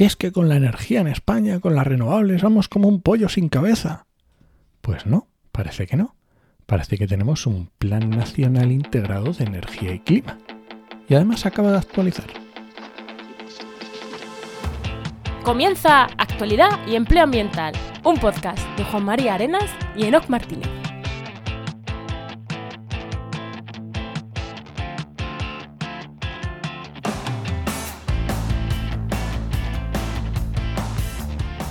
Si es que con la energía en España, con las renovables, vamos como un pollo sin cabeza. Pues no, parece que no. Parece que tenemos un Plan Nacional Integrado de Energía y Clima. Y además acaba de actualizar. Comienza Actualidad y Empleo Ambiental, un podcast de Juan María Arenas y Enoc Martínez.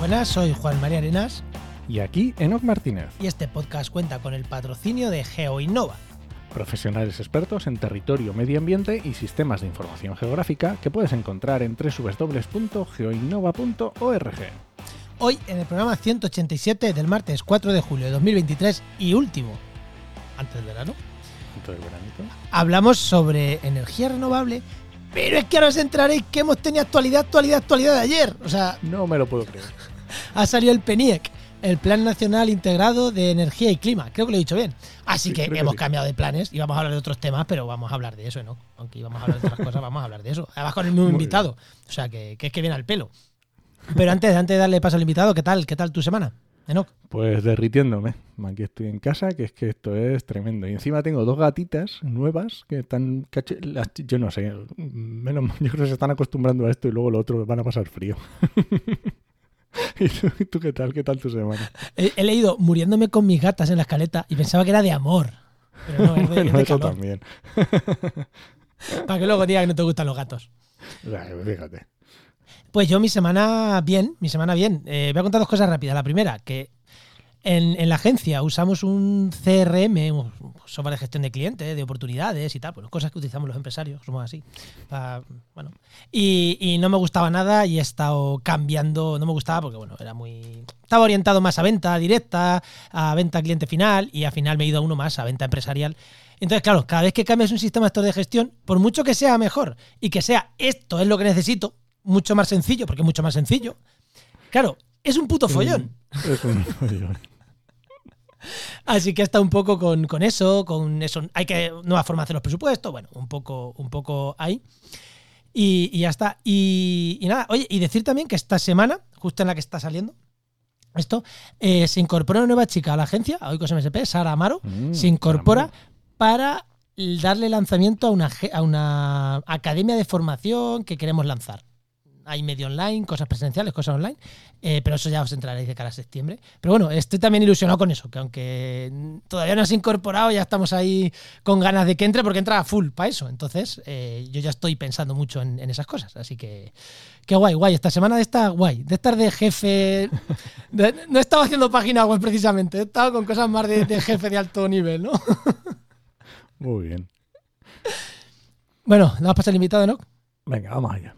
Buenas, soy Juan María Arenas Y aquí Enoc Martínez, y este podcast cuenta con el patrocinio de GeoInnova. profesionales expertos en territorio, medio ambiente y sistemas de información geográfica que puedes encontrar en www.geoinnova.org. Hoy en el programa 187 del martes 4 de julio de 2023 y último, antes del verano, Punto del veranito. hablamos sobre energía renovable, pero es que ahora os entraréis que hemos tenido actualidad, actualidad, actualidad de ayer. O sea, No me lo puedo creer. Ha salido el PENIEC, el Plan Nacional Integrado de Energía y Clima. Creo que lo he dicho bien. Así Sí, que hemos sí. cambiado de planes y vamos a hablar de otros temas, pero vamos a hablar de eso, ¿no? Aunque íbamos a hablar de otras cosas, vamos a hablar de eso. Además con el mismo Muy invitado. O sea, que, que es que viene al pelo. Pero antes, antes de darle paso al invitado, ¿qué tal? ¿Qué tal tu semana? Enoch? Pues derritiéndome. Aquí estoy en casa, que es que esto es tremendo. Y encima tengo dos gatitas nuevas que están... las- Yo no sé, menos mal, yo creo que se están acostumbrando a esto y luego lo otro van a pasar frío. ¿Y tú, qué tal? ¿Qué tal tu semana? He, he leído muriéndome con mis gatas en la escaleta y pensaba que era de amor. Pero no, es de, es Bueno, de eso calor. también. Para que luego diga que no te gustan los gatos. Fíjate. Pues yo mi semana bien, mi semana bien. Eh, voy a contar dos cosas rápidas. La primera, que en, la agencia usamos un CRM, un software de gestión de clientes, de oportunidades y tal, bueno, cosas que utilizamos los empresarios, somos así. Pa- bueno. Y, no me gustaba nada y he estado cambiando, no me gustaba porque bueno, era muy... Estaba orientado más a venta directa, a venta cliente final y al final me he ido a uno más, a venta empresarial. Entonces, claro, cada vez que cambias un sistema de gestión, por mucho que sea mejor y que sea esto es lo que necesito, mucho más sencillo, porque es mucho más sencillo, claro, es un puto follón. Es un follón. Así que está un poco con, con eso, con eso. Hay que nueva forma de hacer los presupuestos, bueno, un poco, un poco ahí. Y, y ya está. Y, y nada, oye, y decir también que esta semana, justo en la que está saliendo esto, eh, se incorpora una nueva chica a la agencia, a Oikos MSP, Sara Amaro, Mm, se incorpora para darle lanzamiento a una, a una academia de formación que queremos lanzar. Hay medio online, cosas presenciales, cosas online, eh, pero eso ya os entraréis de cara a septiembre. Pero bueno, estoy también ilusionado con eso, que aunque todavía no has incorporado, ya estamos ahí con ganas de que entre, porque entra full para eso. Entonces, eh, yo ya estoy pensando mucho en, en esas cosas. Así que, qué guay, guay. Esta semana de esta, guay. De estar de jefe. de- no he estado haciendo página web precisamente, he estado con cosas más de, de jefe de alto nivel, ¿no? Muy bien. Bueno, ¿le vas a pasar el invitado, no? Venga, vamos allá.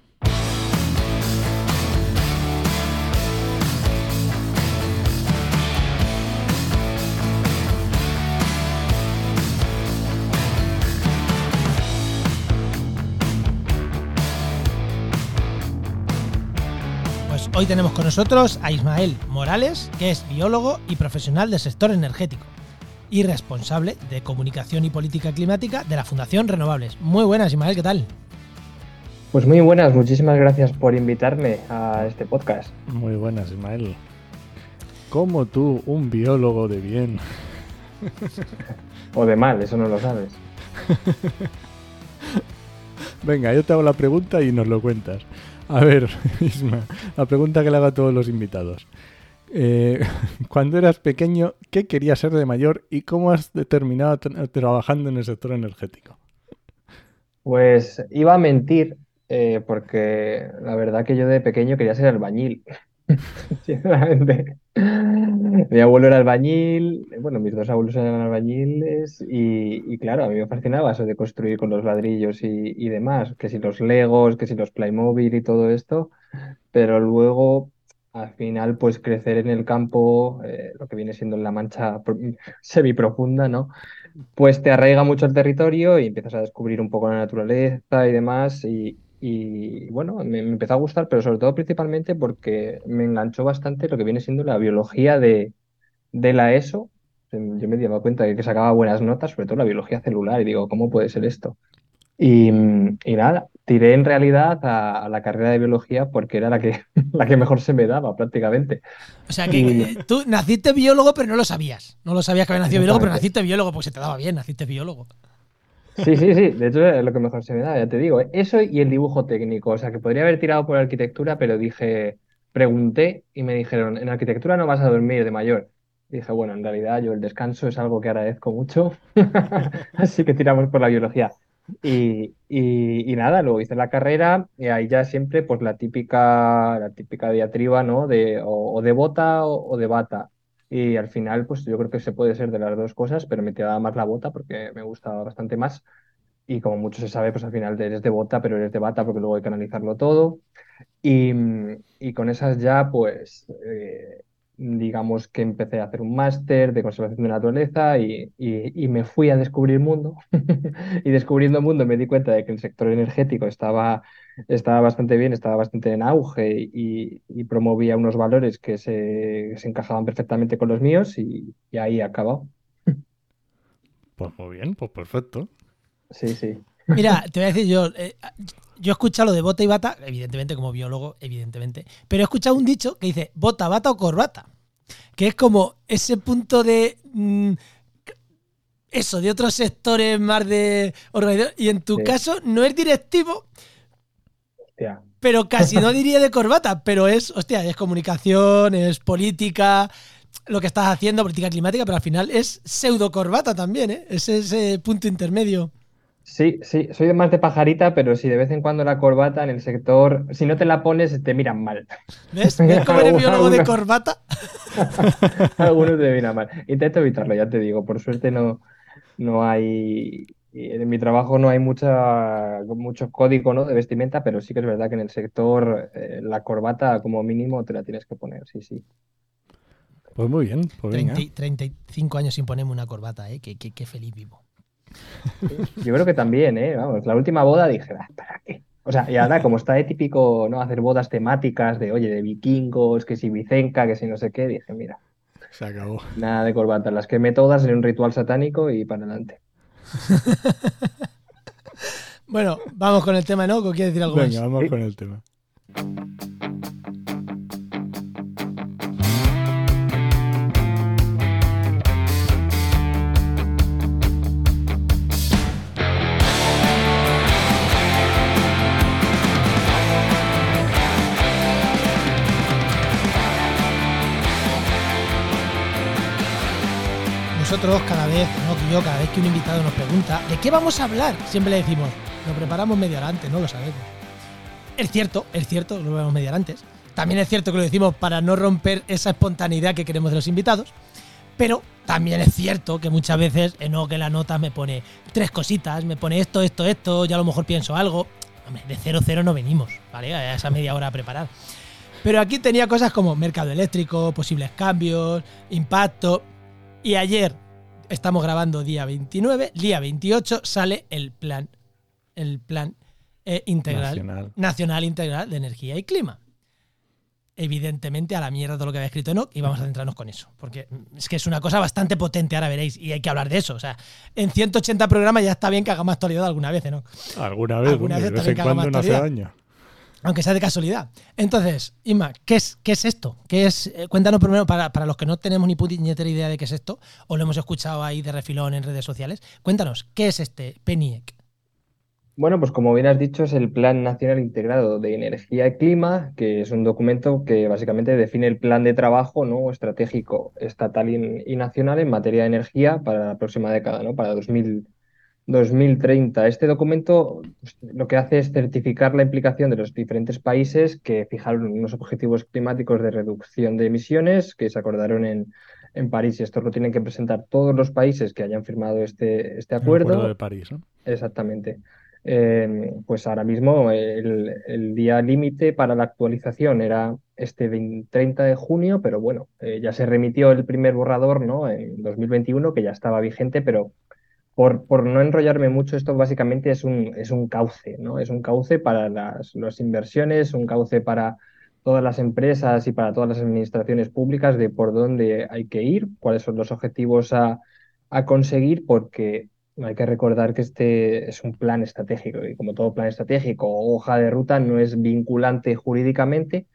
Hoy tenemos con nosotros a Ismael Morales, que es biólogo y profesional del sector energético y responsable de comunicación y política climática de la Fundación Renovables. Muy buenas, Ismael, ¿qué tal? Pues muy buenas, muchísimas gracias por invitarme a este podcast. Muy buenas, Ismael. Como tú, un biólogo de bien. O de mal, eso no lo sabes. Venga, yo te hago la pregunta y nos lo cuentas. A ver, Isma, la pregunta que le hago a todos los invitados. Eh, cuando eras pequeño, ¿qué querías ser de mayor y cómo has terminado tra- trabajando en el sector energético? Pues iba a mentir, eh, porque la verdad que yo de pequeño quería ser albañil. Sinceramente. Mi abuelo era albañil, bueno, mis dos abuelos eran albañiles y, y claro, a mí me fascinaba eso de construir con los ladrillos y, y demás, que si los Legos, que si los Playmobil y todo esto, pero luego al final pues crecer en el campo, eh, lo que viene siendo en la mancha pro- semiprofunda, ¿no? Pues te arraiga mucho el territorio y empiezas a descubrir un poco la naturaleza y demás y, y, bueno, me, me empezó a gustar, pero sobre todo principalmente porque me enganchó bastante lo que viene siendo la biología de, de la ESO. Em, Yo me dado cuenta de que sacaba buenas notas, sobre todo la biología celular, y digo, ¿cómo puede ser esto? Y, mm, y nada, tiré en realidad a, la carrera de biología porque era la que, la que mejor se me daba prácticamente. O sea que tú naciste biólogo pero no lo sabías. No lo sabías que había nacido biólogo, pero naciste biólogo porque se te daba bien, naciste biólogo. Sí, sí, sí, de hecho es lo que mejor se me da, ya te digo. Eso y el dibujo técnico, o sea que podría haber tirado por arquitectura, pero dije, pregunté y me dijeron, en arquitectura no vas a dormir de mayor. dije, bueno, en realidad yo el descanso es algo que agradezco mucho, así que tiramos por la biología. Y, nada, luego hice la carrera y ahí ya siempre pues la típica, la típica diatriba, ¿no? De, o, de bota o, de bata. Y al final, pues yo creo que se puede ser de las dos cosas, pero me tiraba más la bota porque me gustaba bastante más. Y como mucho se sabe, pues al final eres de bota, pero eres de bata porque luego hay que analizarlo todo. Y, y con esas ya, pues eh, digamos que empecé a hacer un máster de conservación de naturaleza y, me fui a descubrir el mundo. y descubriendo el mundo me di cuenta de que el sector energético estaba, estaba bastante bien, estaba bastante en auge y, promovía unos valores que se, encajaban perfectamente con los míos y, ahí acabó. Pues muy bien, pues perfecto. Sí, sí. Mira, te voy a decir yo, eh, yo he escuchado lo de bota y bata, evidentemente como biólogo, evidentemente, pero he escuchado un dicho que dice bota, bata o corbata, que es como ese punto de... Mm, eso, de otros sectores más de organización. Y en tu caso no es directivo, pero casi no diría de corbata, pero es, hostia, es comunicación, es política, lo que estás haciendo, política climática, pero al final es pseudo corbata también, ¿eh? Es ese punto intermedio. Sí, sí, soy más de pajarita, pero si de vez en cuando la corbata en el sector, si no te la pones, te miran mal. ¿Ves? ¿Ves cómo eres biólogo de corbata? Algunos te miran mal. Intento evitarlo, ya te digo. Por suerte no, no hay. En mi trabajo no hay mucha, mucho código ¿no? de vestimenta, pero sí que es verdad que en el sector eh, la corbata como mínimo te la tienes que poner, sí, sí. Pues muy bien. Pues 35 años sin ponerme una corbata, ¿eh? Qué, qué feliz vivo. Yo creo que también, ¿eh? Vamos, la última boda dije, ah, ¿para qué? O sea, y ahora como está de típico, ¿no? Hacer bodas temáticas de, oye, de vikingos, que si Vicenca, que si no sé qué, dije, mira. Se acabó. Nada de corbata, las quemé todas en un ritual satánico y para adelante. bueno, vamos con el tema, ¿no? ¿Quieres decir algo Venga, vamos con el tema. Nosotros cada vez, no que yo, cada vez que un invitado nos pregunta ¿de qué vamos a hablar? Siempre le decimos, lo preparamos medio adelante, no lo sabemos. Es cierto, es cierto, lo vemos medio antes. También es cierto que lo decimos para no romper esa espontaneidad que queremos de los invitados. Pero también es cierto que muchas veces en que la nota me pone tres cositas, me pone esto, esto, esto, ya a lo mejor pienso algo. Hombre, de cero cero no venimos, ¿vale? A esa media hora a preparar. Pero aquí tenía cosas como mercado eléctrico, posibles cambios, impacto. Y ayer, estamos grabando día 29, día 28 sale el plan, el plan eh, integral, nacional. integral de energía y clima. Evidentemente a la mierda todo lo que había escrito Enoch y vamos a centrarnos con eso, porque es que es una cosa bastante potente, ahora veréis, y hay que hablar de eso. O sea, en 180 programas ya está bien que hagamos actualidad alguna vez, ¿no? Alguna vez, alguna vez, de vez en cuando no hace daño aunque sea de casualidad. Entonces, Inma, ¿qué es, qué es esto? ¿Qué es, eh, cuéntanos primero, para, los que no tenemos ni puñetera idea de qué es esto, o lo hemos escuchado ahí de refilón en redes sociales, cuéntanos, ¿qué es este PENIEC? Bueno, pues como bien has dicho, es el Plan Nacional Integrado de Energía y Clima, que es un documento que básicamente define el plan de trabajo ¿no? estratégico estatal y, nacional en materia de energía para la próxima década, ¿no? para 2000, 2030. Este documento pues, lo que hace es certificar la implicación de los diferentes países que fijaron unos objetivos climáticos de reducción de emisiones que se acordaron en, en París. Y esto lo tienen que presentar todos los países que hayan firmado este, este acuerdo. de París, ¿no? Exactamente. Eh, pues ahora mismo el, día límite para la actualización era este 30 de junio, pero bueno, eh, ya se remitió el primer borrador ¿no? en 2021, que ya estaba vigente, pero por, no enrollarme mucho, esto básicamente es un, es un cauce, ¿no? Es un cauce para las, inversiones, un cauce para todas las empresas y para todas las administraciones públicas de por dónde hay que ir, cuáles son los objetivos a, conseguir, porque hay que recordar que este es un plan estratégico y como todo plan estratégico o hoja de ruta no es vinculante jurídicamente,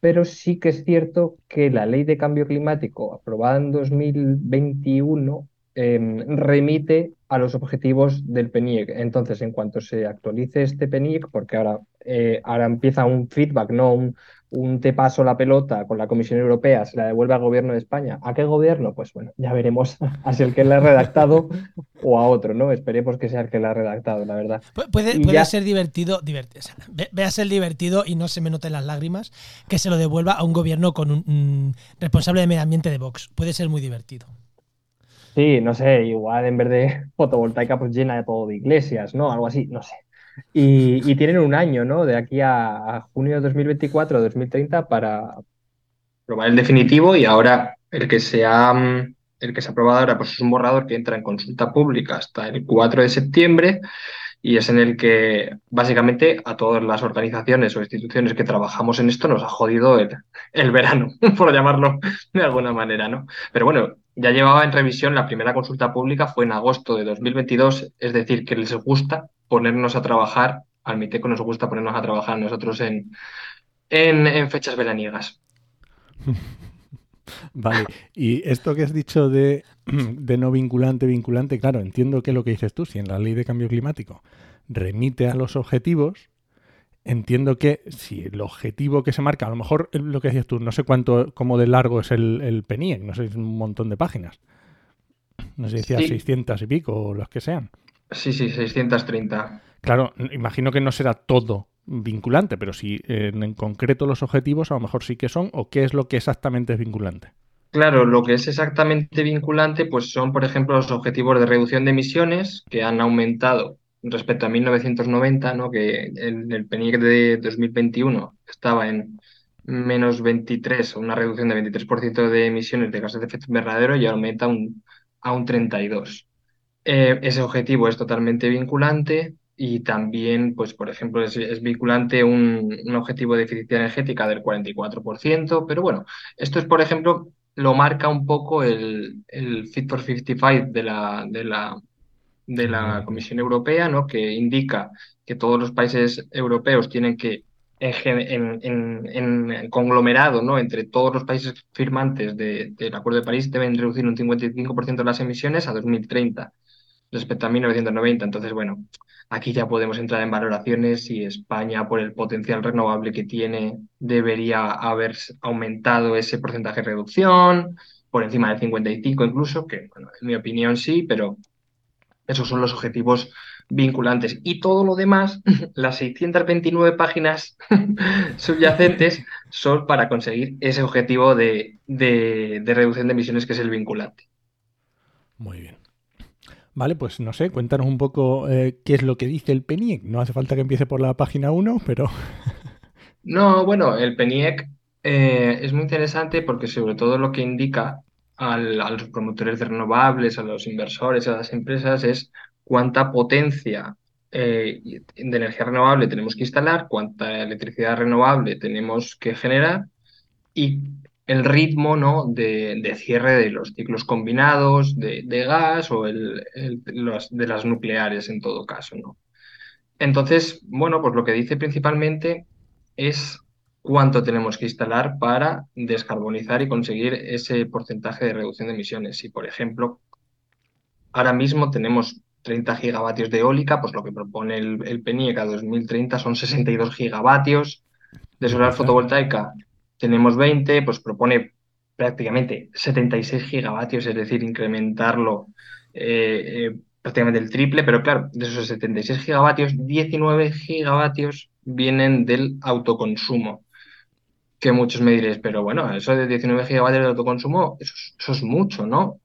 pero sí que es cierto que la ley de cambio climático aprobada en 2021 em, remite a los objetivos del PNIEC. Entonces, en cuanto se actualice este PNIEC, porque ahora, eh, ahora empieza un feedback, no un, un te paso la pelota con la Comisión Europea, se la devuelve al gobierno de España. ¿A qué gobierno? Pues bueno, ya veremos a si el que la ha redactado o a otro, ¿no? Esperemos que sea el que la ha redactado, la verdad. Puede, puede ser divertido, divertido ve, a ser divertido y no se me noten las lágrimas que se lo devuelva a un gobierno con un responsable de medio ambiente de Vox. Puede ser muy divertido. Sí, no sé, igual en vez de fotovoltaica pues llena de todo de iglesias, ¿no? Algo así, no sé. Y, tienen un año, ¿no? De aquí a, junio de 2024 2030 para probar el definitivo y ahora el que se ha, el que se ha aprobado ahora pues es un borrador que entra en consulta pública hasta el 4 de septiembre y es en el que básicamente a todas las organizaciones o instituciones que trabajamos en esto nos ha jodido el, el verano, por llamarlo de alguna manera, ¿no? Pero bueno, ya llevaba en revisión la primera consulta pública, fue en agosto de 2022, es decir, que les gusta ponernos a trabajar, al MITECO nos gusta ponernos a trabajar nosotros en, en, fechas veraniegas. Vale, y esto que has dicho de, de, no vinculante, vinculante, claro, entiendo que lo que dices tú, si en la ley de cambio climático remite a los objetivos, entiendo que si el objetivo que se marca, a lo mejor lo que decías tú, no sé cuánto, cómo de largo es el, el PENIEC, no sé, es un montón de páginas. No sé si decía 600 y pico o los que sean. Sí, sí, 630. Claro, imagino que no será todo vinculante, pero si en, concreto los objetivos a lo mejor sí que son, o qué es lo que exactamente es vinculante. Claro, lo que es exactamente vinculante, pues son, por ejemplo, los objetivos de reducción de emisiones que han aumentado respecto a 1990, ¿no? que el PNIEC de 2021 estaba en menos 23, una reducción de 23% de emisiones de gases de efecto invernadero y aumenta un, a un 32%. Eh, ese objetivo es totalmente vinculante y también, pues, por ejemplo, es, vinculante un, un, objetivo de eficiencia energética del 44%, pero bueno, esto es, por ejemplo, lo marca un poco el, el Fit for 55 de la, de la, de la Comisión Europea, ¿no? que indica que todos los países europeos tienen que, en, en, conglomerado, ¿no? entre todos los países firmantes del Acuerdo de París, deben reducir un 55% de las emisiones a 2030 respecto a 1990. Entonces, bueno, aquí ya podemos entrar en valoraciones si España, por el potencial renovable que tiene, debería haber aumentado ese porcentaje de reducción, por encima del 55 incluso, que bueno, en mi opinión sí, pero esos son los objetivos vinculantes. Y todo lo demás, las 629 páginas subyacentes, son para conseguir ese objetivo de, reducción de emisiones que es el vinculante. Muy bien. Vale, pues no sé, cuéntanos un poco eh, qué es lo que dice el PENIEC. No hace falta que empiece por la página 1, pero... no, bueno, el PENIEC eh, es muy interesante porque sobre todo lo que indica a los promotores de renovables, a los inversores, a las empresas, es cuánta potencia eh, de energía renovable tenemos que instalar, cuánta electricidad renovable tenemos que generar y el ritmo ¿no? de, cierre de los ciclos combinados de, gas o el, de las nucleares en todo caso. ¿no? Entonces, bueno, pues lo que dice principalmente es cuánto tenemos que instalar para descarbonizar y conseguir ese porcentaje de reducción de emisiones. Si, por ejemplo, ahora mismo tenemos 30 gigavatios de eólica, pues lo que propone el, el PNIEC a 2030 son 62 gigavatios. De solar fotovoltaica tenemos 20, pues propone prácticamente 76 gigavatios, es decir, incrementarlo eh, eh, prácticamente el triple, pero claro, de esos 76 gigavatios, 19 gigavatios vienen del autoconsumo que muchos me diréis, pero bueno, eso de 19 gigavatios de autoconsumo, eso, es mucho, ¿no?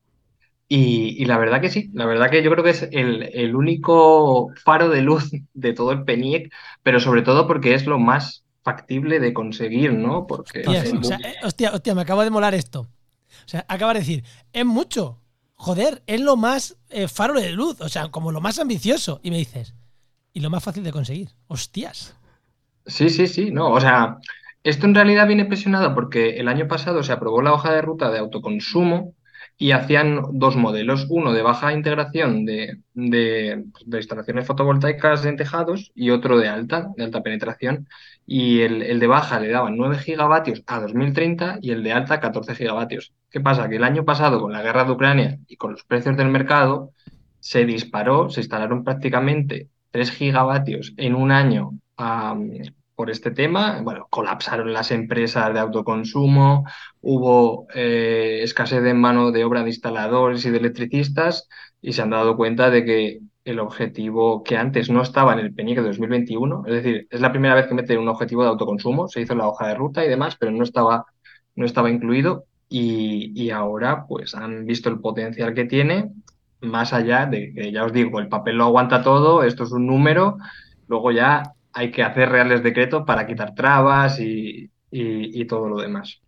Y, la verdad que sí, la verdad que yo creo que es el, único faro de luz de todo el PENIEC, pero sobre todo porque es lo más factible de conseguir, ¿no? Porque eh, hostia, hostia, me acabo de molar esto. O sea, acaba de decir, es mucho. Joder, es lo más eh, faro de luz, o sea, como lo más ambicioso. Y me dices, y lo más fácil de conseguir. Hostias. Sí, sí, sí, no, o sea, esto en realidad viene presionado porque el año pasado se aprobó la hoja de ruta de autoconsumo y hacían dos modelos, uno de baja integración de, de, instalaciones fotovoltaicas en tejados y otro de alta, de alta penetración. Y el, el, de baja le daban 9 gigavatios a 2030 y el de alta 14 gigavatios. ¿Qué pasa? Que el año pasado, con la guerra de Ucrania y con los precios del mercado, se disparó, se instalaron prácticamente 3 gigavatios en un año um, por este tema. Bueno, colapsaron las empresas de autoconsumo, hubo eh, escasez de mano de obra de instaladores y de electricistas y se han dado cuenta de que el objetivo que antes no estaba en el PENIC de 2021, es decir, es la primera vez que mete un objetivo de autoconsumo, se hizo la hoja de ruta y demás, pero no estaba, no estaba incluido y, y ahora pues han visto el potencial que tiene más allá de que ya os digo, el papel lo aguanta todo, esto es un número, luego ya hay que hacer reales decretos para quitar trabas y, y, y todo lo demás.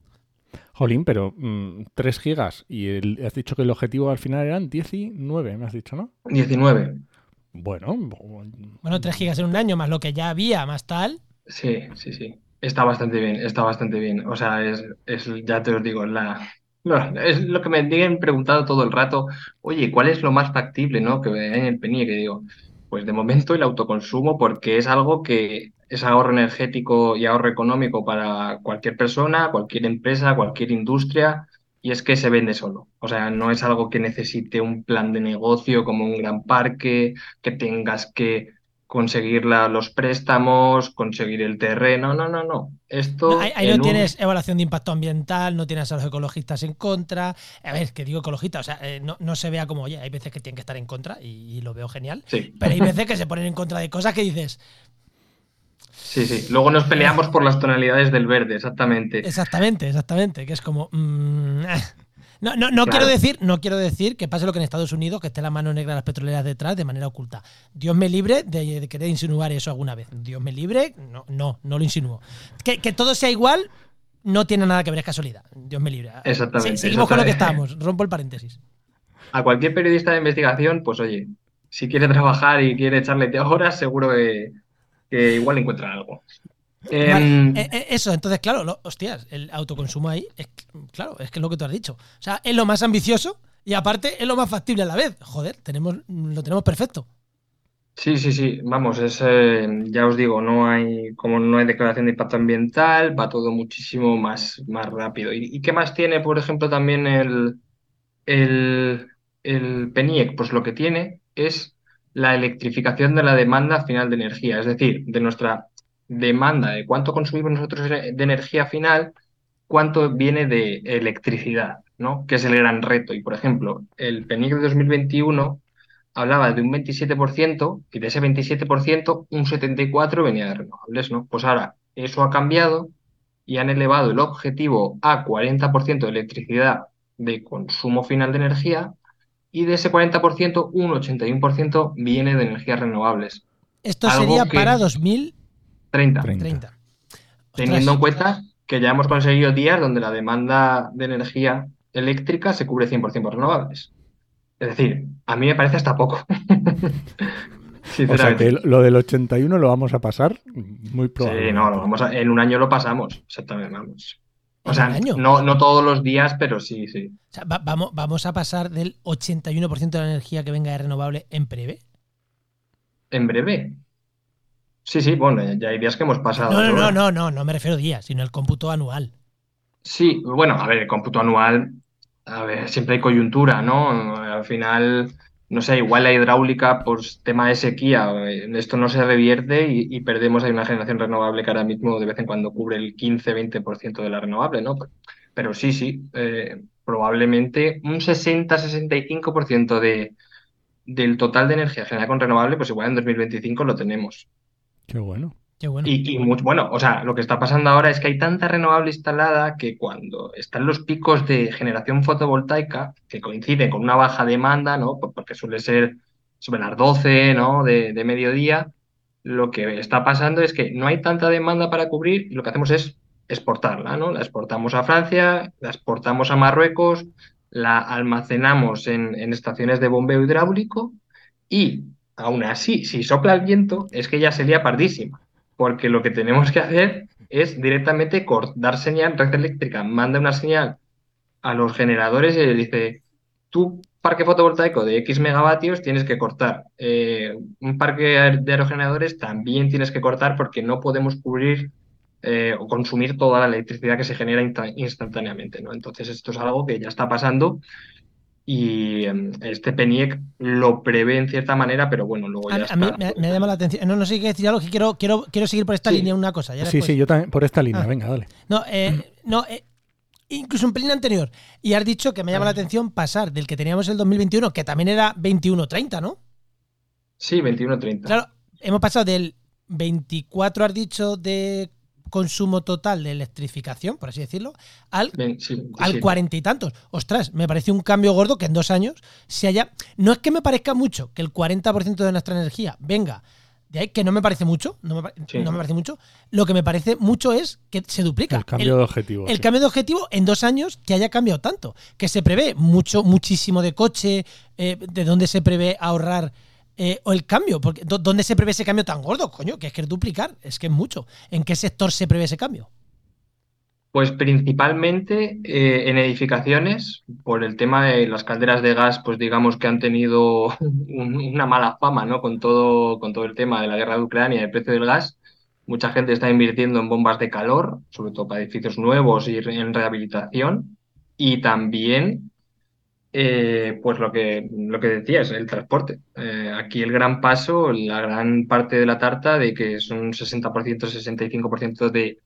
Jolín, pero mmm, 3 gigas y el, has dicho que el objetivo al final eran 19, me has dicho, ¿no? 19. Bueno, bueno, 3 gigas en un año más lo que ya había, más tal. Sí, sí, sí. Está bastante bien, está bastante bien. O sea, es, es ya te os digo, la, no, es lo que me han preguntado todo el rato, oye, ¿cuál es lo más factible, no? Que en el PENIE, que digo, pues de momento el autoconsumo, porque es algo que es ahorro energético y ahorro económico para cualquier persona, cualquier empresa, cualquier industria, y es que se vende solo. O sea, no es algo que necesite un plan de negocio como un gran parque, que tengas que conseguir la, los préstamos, conseguir el terreno. No, no, no. Esto. No, ahí, ahí no un... tienes evaluación de impacto ambiental, no tienes a los ecologistas en contra. A ver, que digo ecologistas, o sea, eh, no, no, se vea como, oye, hay veces que tienen que estar en contra y, y lo veo genial. Sí. Pero hay veces que se ponen en contra de cosas que dices. Sí, sí. Luego nos peleamos por las tonalidades del verde, exactamente. Exactamente, exactamente. Que es como. Mmm, no, no, no, claro. quiero decir, no quiero decir que pase lo que en Estados Unidos, que esté la mano negra de las petroleras detrás de manera oculta. Dios me libre de, de querer insinuar eso alguna vez. Dios me libre, no, no, no lo insinúo. Que, que, todo sea igual no tiene nada que ver, es casualidad. Dios me libre. Exactamente. Sí, seguimos exactamente. con lo que estamos. Rompo el paréntesis. A cualquier periodista de investigación, pues oye, si quiere trabajar y quiere echarle horas, seguro que, que igual encuentra algo. Vale. Eh, eh, eso, entonces, claro, lo, hostias, el autoconsumo ahí, es, claro, es que es lo que tú has dicho. O sea, es lo más ambicioso y aparte es lo más factible a la vez. Joder, tenemos, lo tenemos perfecto. Sí, sí, sí, vamos, es, eh, ya os digo, no hay, como no hay declaración de impacto ambiental, va todo muchísimo más, más rápido. ¿Y, ¿Y, qué más tiene, por ejemplo, también el, el, el PENIEC? Pues lo que tiene es la electrificación de la demanda final de energía, es decir, de nuestra demanda de cuánto consumimos nosotros de energía final, cuánto viene de electricidad, ¿no? Que es el gran reto. Y, por ejemplo, el PENIC de 2021 hablaba de un 27% y de ese 27% un 74% venía de renovables, ¿no? Pues ahora eso ha cambiado y han elevado el objetivo a 40% de electricidad de consumo final de energía y de ese 40% un 81% viene de energías renovables. Esto sería que... para 2000 30. 30. Teniendo en cuenta que ya hemos conseguido días donde la demanda de energía eléctrica se cubre 100% por renovables. Es decir, a mí me parece hasta poco. o sea que lo del 81 lo vamos a pasar muy probable. Sí, no, lo vamos a, en un año lo pasamos, exactamente, vamos. O sea, no, no todos los días, pero sí, sí. O sea, va, vamos, ¿Vamos a pasar del 81% de la energía que venga de renovable en breve? ¿En breve? Sí, sí, bueno, ya hay días que hemos pasado. No, no, no, no, no, no me refiero a días, sino el cómputo anual. Sí, bueno, a ver, el cómputo anual, a ver, siempre hay coyuntura, ¿no? Al final, no sé, igual la hidráulica, pues tema de sequía, esto no se revierte y, y perdemos ahí una generación renovable que ahora mismo de vez en cuando cubre el 15-20% de la renovable, ¿no? Pero sí, sí, eh, probablemente un 60-65% de, del total de energía generada con renovable, pues igual en 2025 lo tenemos. Qué bueno. Qué bueno. Y, y muy, bueno, o sea, lo que está pasando ahora es que hay tanta renovable instalada que cuando están los picos de generación fotovoltaica, que coinciden con una baja demanda, ¿no? Porque suele ser sobre las 12, ¿no? De, de mediodía, lo que está pasando es que no hay tanta demanda para cubrir y lo que hacemos es exportarla, ¿no? La exportamos a Francia, la exportamos a Marruecos, la almacenamos en, en estaciones de bombeo hidráulico y aún así, si sopla el viento, es que ya sería pardísima, porque lo que tenemos que hacer es directamente dar señal, red eléctrica manda una señal a los generadores y le dice, tu parque fotovoltaico de X megavatios tienes que cortar. Eh, un parque de aerogeneradores también tienes que cortar porque no podemos cubrir eh, o consumir toda la electricidad que se genera instantáneamente. ¿no? Entonces, esto es algo que ya está pasando y em, este PENIEC lo prevé en cierta manera, pero bueno, luego ya a, mí me, ha llamado la atención. No, no sé qué decir algo, que quiero, quiero, quiero seguir por esta línea una cosa. sí, sí, yo también por esta línea, ah. venga, dale. No, eh, no eh, incluso un pelín anterior. Y has dicho que me llama la atención pasar del que teníamos el 2021, que también era 21-30, ¿no? Sí, 21-30. Claro, hemos pasado del 24, has dicho, de consumo total de electrificación, por así decirlo, al, al cuarenta y tantos. Ostras, me parece un cambio gordo que en dos años se haya... No es que me parezca mucho que el 40% de nuestra energía venga de ahí, que no me parece mucho, no me, no me, parece mucho. Lo que me parece mucho es que se duplica. El cambio de objetivo. El cambio de objetivo en dos años que haya cambiado tanto. Que se prevé mucho, muchísimo de coche, eh, de dónde se prevé ahorrar eh, o el cambio? Porque, ¿Dónde se prevé ese cambio tan gordo? Coño, que es que es duplicar, es que es mucho. ¿En qué sector se prevé ese cambio? Pues principalmente eh, en edificaciones, por el tema de las calderas de gas, pues digamos que han tenido una mala fama, ¿no? Con todo, con todo el tema de la guerra de Ucrania y el precio del gas. Mucha gente está invirtiendo en bombas de calor, sobre todo para edificios nuevos y en rehabilitación. Y también eh, pues lo que, lo que decías, el transporte. Eh, aquí el gran paso, la gran parte de la tarta de que son un 60%, 65% de,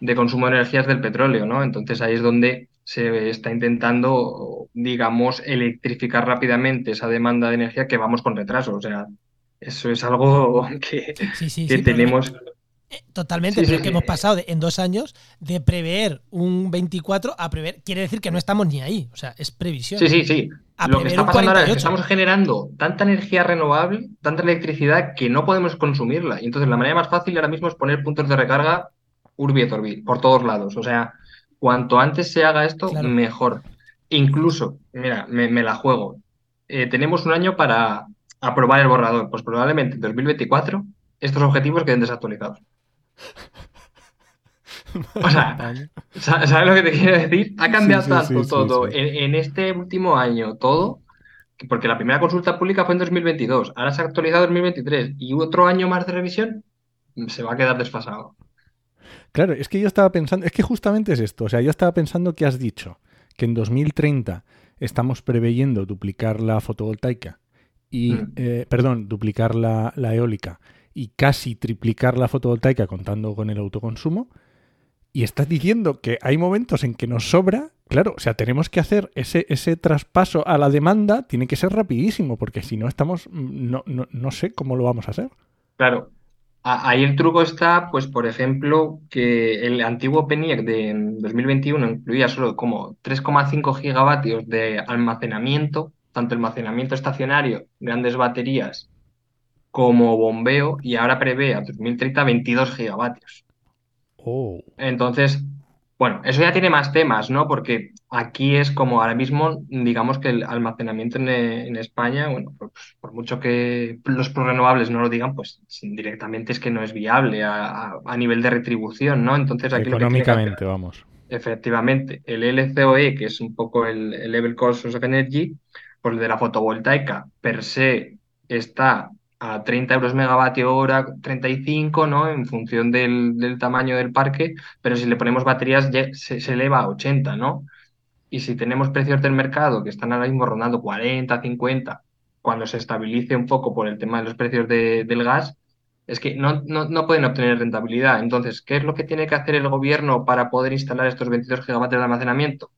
de consumo de energías del petróleo, ¿no? Entonces ahí es donde se está intentando, digamos, electrificar rápidamente esa demanda de energía que vamos con retraso. O sea, eso es algo que, que tenemos. Totalmente, pero es que hemos pasado en dos años de prever un 24 a prever. Quiere decir que no estamos ni ahí. O sea, es previsión. Sí, sí, sí. Lo que está pasando ahora es que estamos generando tanta energía renovable, tanta electricidad que no podemos consumirla. Y entonces la manera más fácil ahora mismo es poner puntos de recarga urbi et orbi, por todos lados. O sea, cuanto antes se haga esto, mejor. Incluso, mira, me, la juego. Eh, tenemos un año para aprobar el borrador. Pues probablemente en 2024 estos objetivos queden desactualizados. O sea, ¿sabes lo que te quiero decir? Ha cambiado tanto todo en, este último año, todo, porque la primera consulta pública fue en 2022, ahora se ha actualizado en 2023 y otro año más de revisión, se va a quedar desfasado. Claro, es que yo estaba pensando, es que justamente es esto, o sea, yo estaba pensando que has dicho que en 2030 estamos preveyendo duplicar la fotovoltaica y, mm. eh, perdón, duplicar la eólica y casi triplicar la fotovoltaica contando con el autoconsumo. Y estás diciendo que hay momentos en que nos sobra. Claro, o sea, tenemos que hacer ese, ese traspaso a la demanda, tiene que ser rapidísimo, porque si no estamos, no, no, no sé cómo lo vamos a hacer. Claro, Ahí el truco está, pues, por ejemplo, que el antiguo PENIEC de 2021 incluía solo como 3,5 gigavatios de almacenamiento, tanto almacenamiento estacionario, grandes baterías como bombeo y ahora prevé a 2030 22 gigavatios. Oh. Entonces, bueno, eso ya tiene más temas, ¿no? Porque aquí es como ahora mismo, digamos que el almacenamiento en, España, bueno, pues, por mucho que los renovables no lo digan, pues directamente es que no es viable a, nivel de retribución, ¿no? Entonces aquí Económicamente, vamos. Efectivamente, el LCOE, que es un poco el, el Level Cost of Energy, pues de la fotovoltaica per se está a 30 euros megavatio hora, 35, ¿no? En función del, tamaño del parque, pero si le ponemos baterías se, eleva a 80, ¿no? Y si tenemos precios del mercado que están ahora mismo rondando 40, 50, cuando se estabilice un poco por el tema de los precios del gas, es que no, no, no, pueden obtener rentabilidad. Entonces, ¿qué es lo que tiene que hacer el gobierno para poder instalar estos 22 gigavatios de almacenamiento?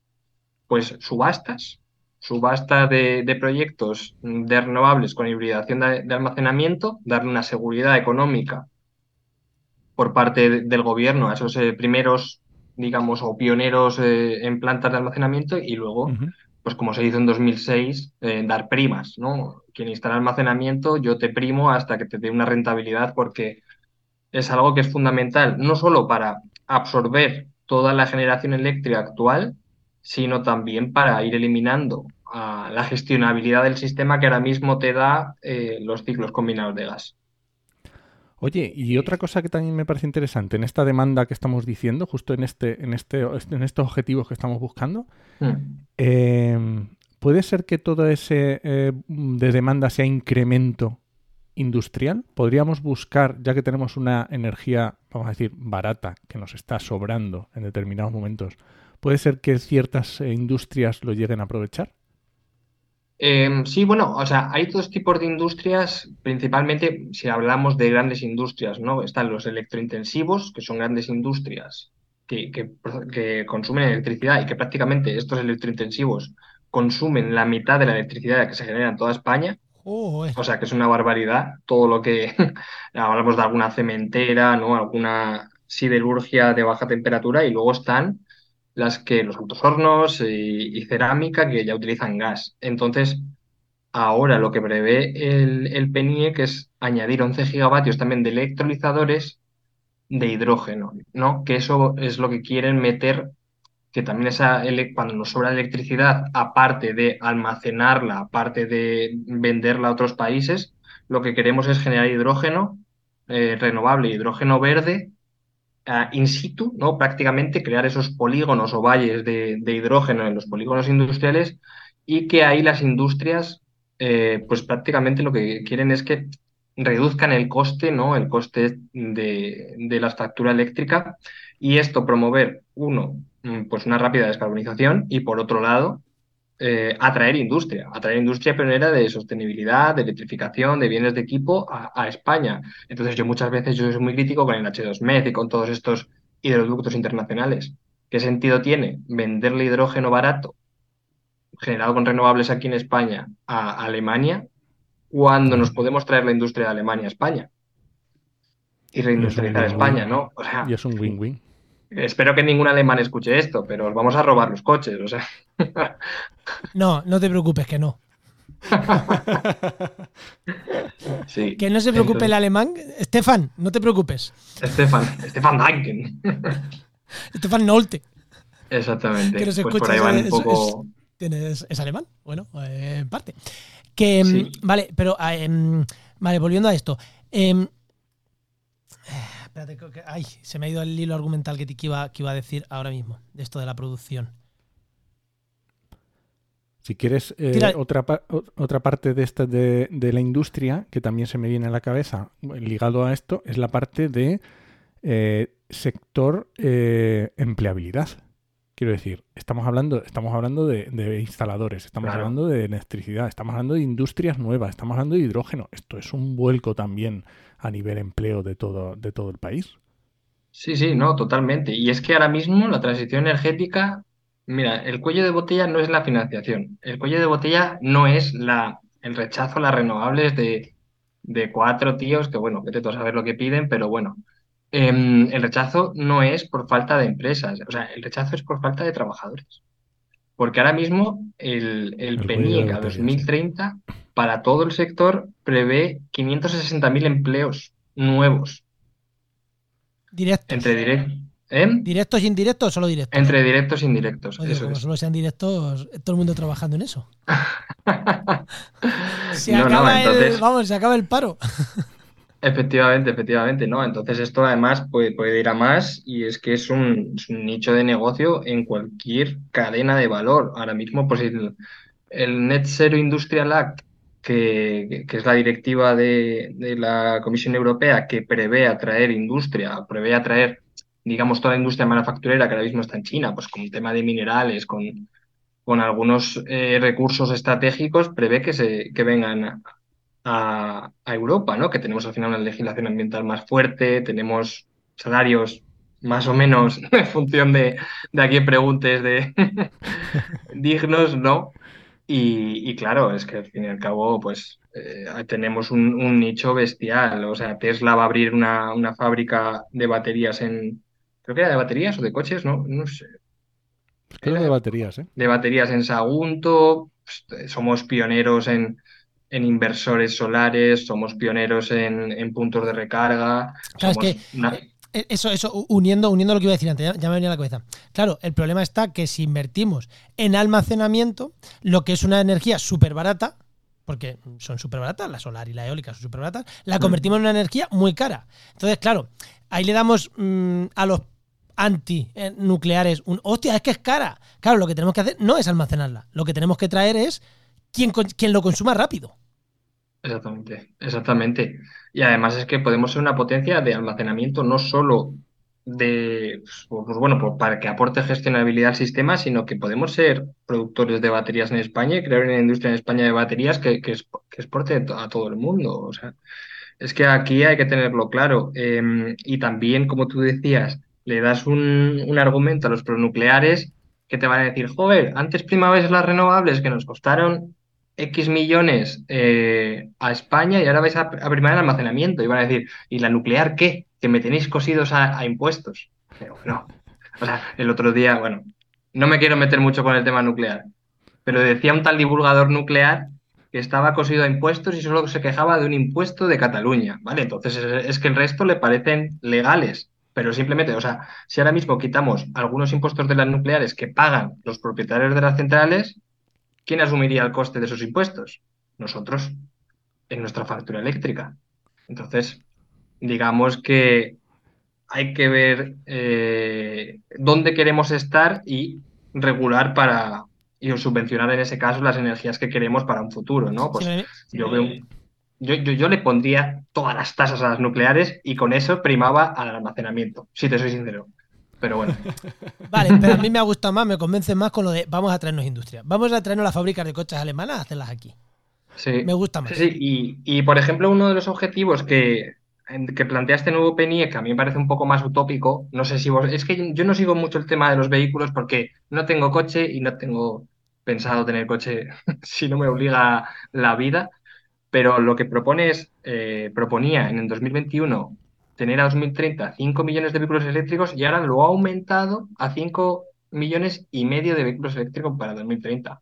Pues subastas, subasta de, proyectos de renovables con hibridación de, almacenamiento, darle una seguridad económica por parte del gobierno a esos eh, primeros, digamos, o pioneros eh, en plantas de almacenamiento y luego, pues como se hizo en 2006, eh, dar primas, ¿no? Quien instala almacenamiento, yo te primo hasta que te dé una rentabilidad porque es algo que es fundamental, no solo para absorber toda la generación eléctrica actual, sino también para ir eliminando la gestionabilidad del sistema que ahora mismo te da eh, los ciclos combinados de gas. Oye, y otra cosa que también me parece interesante en esta demanda que estamos diciendo, justo en este, en este, en estos objetivos que estamos buscando, mm. em, ¿puede ser que todo ese eh, de demanda sea incremento industrial? ¿Podríamos buscar, ya que tenemos una energía, vamos a decir, barata, que nos está sobrando en determinados momentos, ¿puede ser que ciertas eh, industrias lo lleguen a aprovechar? Em, sí, bueno, o sea, hay dos tipos de industrias, principalmente si hablamos de grandes industrias, ¿no? Están los electrointensivos, que son grandes industrias que, que consumen electricidad y que prácticamente estos electrointensivos consumen la mitad de la electricidad que se genera en toda España. O sea, que es una barbaridad todo lo que hablamos de alguna cementera, ¿no? Alguna siderurgia de baja temperatura y luego están las que los autoshornos y, y cerámica que ya utilizan gas. Entonces, ahora lo que prevé el, el PNIEC es añadir 11 gigavatios también de electrolizadores de hidrógeno, ¿no? Que eso es lo que quieren meter que también esa, cuando nos sobra electricidad, aparte de almacenarla, aparte de venderla a otros países, lo que queremos es generar hidrógeno eh, renovable, hidrógeno verde, in situ, ¿no? Prácticamente crear esos polígonos o valles de, hidrógeno en los polígonos industriales y que ahí las industrias, eh, pues prácticamente lo que quieren es que reduzcan el coste, ¿no? El coste de, de la factura eléctrica y esto promover, uno, Mm, pues una rápida descarbonización y por otro lado eh, atraer industria, atraer industria pionera de sostenibilidad, de electrificación, de bienes de equipo a, España. Entonces yo muchas veces yo soy muy crítico con el H2MED y con todos estos hidroductos internacionales. ¿Qué sentido tiene venderle hidrógeno barato generado con renovables aquí en España a Alemania cuando nos podemos traer la industria de Alemania a España? Y reindustrializar España, ¿no? y es un win-win. Espero que ningún alemán escuche esto, pero os vamos a robar los coches, o sea. No, no te preocupes, que no. Sí. Que no se preocupe el alemán. Stefan, no te preocupes. Stefan, Stefan Danken. Stefan Nolte. Exactamente. Que nos pues por ahí van un poco... es, es, alemán? Bueno, eh, en parte. Que, mm, Vale, pero eh, em, vale, volviendo a esto. Eh, Espérate, que, ay, se me ha ido el hilo argumental que, te, iba, que iba a decir ahora mismo, de esto de la producción. Si quieres eh, otra, otra parte de esta de, la industria que también se me viene a la cabeza ligado a esto es la parte de eh, sector eh, empleabilidad. Quiero decir, estamos hablando, estamos hablando de, instaladores, estamos hablando de electricidad, estamos hablando de industrias nuevas, estamos hablando de hidrógeno. Esto es un vuelco también a nivel empleo de todo, de todo el país. Sí, sí, no, totalmente. Y es que ahora mismo la transición energética, mira, el cuello de botella no es la financiación, el cuello de botella no es la, el rechazo a las renovables de, de cuatro tíos que, bueno, vete tú a saber lo que piden, pero bueno, em, el rechazo no es por falta de empresas, o sea, el rechazo es por falta de trabajadores. Porque ahora mismo el, el, a 2030 para todo el sector prevé 560.000 empleos nuevos. Directos. Entre ¿eh? ¿Directos e indirectos o solo directos? Entre directos e indirectos. como solo sean directos, todo el mundo trabajando en eso. se, acaba el, vamos, se acaba el paro. Efectivamente, efectivamente, ¿no? Entonces esto además puede, puede ir a más y es que es un, nicho de negocio en cualquier cadena de valor. Ahora mismo, pues el, el Net Zero Industrial Act que, es la directiva de, la Comisión Europea que prevé atraer industria, prevé atraer, digamos, toda la industria manufacturera que ahora mismo está en China, pues con el tema de minerales, con, con algunos eh, recursos estratégicos, prevé que, se, que vengan a, Europa, ¿no? Que tenemos al final una legislación ambiental más fuerte, tenemos salarios más o menos en función de, de a quién preguntes de dignos, ¿no? Y, claro, es que al fin y al cabo, pues eh, tenemos un, nicho bestial. O sea, Tesla va a abrir una, una, fábrica de baterías en. Creo que era de baterías o de coches, ¿no? No sé. Creo de baterías, ¿eh? De baterías en Sagunto. Pues, somos pioneros en, en, inversores solares, somos pioneros en, en puntos de recarga. Claro, que eh, eso, eso, uniendo, uniendo lo que iba a decir antes, ya, me venía a la cabeza. Claro, el problema está que si invertimos en almacenamiento, lo que es una energía súper barata, porque son súper baratas, la solar y la eólica son súper baratas, la mm. convertimos en una energía muy cara. Entonces, claro, ahí le damos mm, a los antinucleares, un hostia, es que es cara. Claro, lo que tenemos que hacer no es almacenarla. Lo que tenemos que traer es quien, quien lo consuma rápido. Exactamente, exactamente. Y además es que podemos ser una potencia de almacenamiento no solo de, pues, pues bueno, para que aporte gestionabilidad al sistema, sino que podemos ser productores de baterías en España y crear una industria en España de baterías que, que, exporte a todo el mundo. O sea, es que aquí hay que tenerlo claro. Em, y también, como tú decías, le das un, un, argumento a los pronucleares que te van a decir, joder, antes primabais las renovables que nos costaron X millones eh, a España y ahora vais a, primar el almacenamiento. Y van a decir, ¿y la nuclear qué? Que me tenéis cosidos a, impuestos. Pero no. O sea, el otro día, bueno, no me quiero meter mucho con el tema nuclear, pero decía un tal divulgador nuclear que estaba cosido a impuestos y solo se quejaba de un impuesto de Cataluña, ¿vale? Entonces es que el resto le parecen legales, pero simplemente, o sea, si ahora mismo quitamos algunos impuestos de las nucleares que pagan los propietarios de las centrales, ¿quién asumiría el coste de esos impuestos? Nosotros, en nuestra factura eléctrica. Entonces, digamos que hay que ver eh, dónde queremos estar y regular para y subvencionar en ese caso las energías que queremos para un futuro, ¿no? Pues yo veo yo, yo, le pondría todas las tasas a las nucleares y con eso primaba al almacenamiento, si te soy sincero pero bueno. Vale, pero a mí me ha gustado más, me convence más con lo de vamos a traernos industria. Vamos a traernos las fábricas de coches alemanas a hacerlas aquí. Sí. Me gusta más. Sí, Y, y, por ejemplo, uno de los objetivos que, que plantea este nuevo PNIE, que a mí me parece un poco más utópico, no sé si vos. Es que yo no sigo mucho el tema de los vehículos porque no tengo coche y no tengo pensado tener coche si no me obliga la vida. Pero lo que propone es, eh, proponía en el 2021 tener a 2030 5 millones de vehículos eléctricos y ahora lo ha aumentado a 5 millones y medio de vehículos eléctricos para 2030.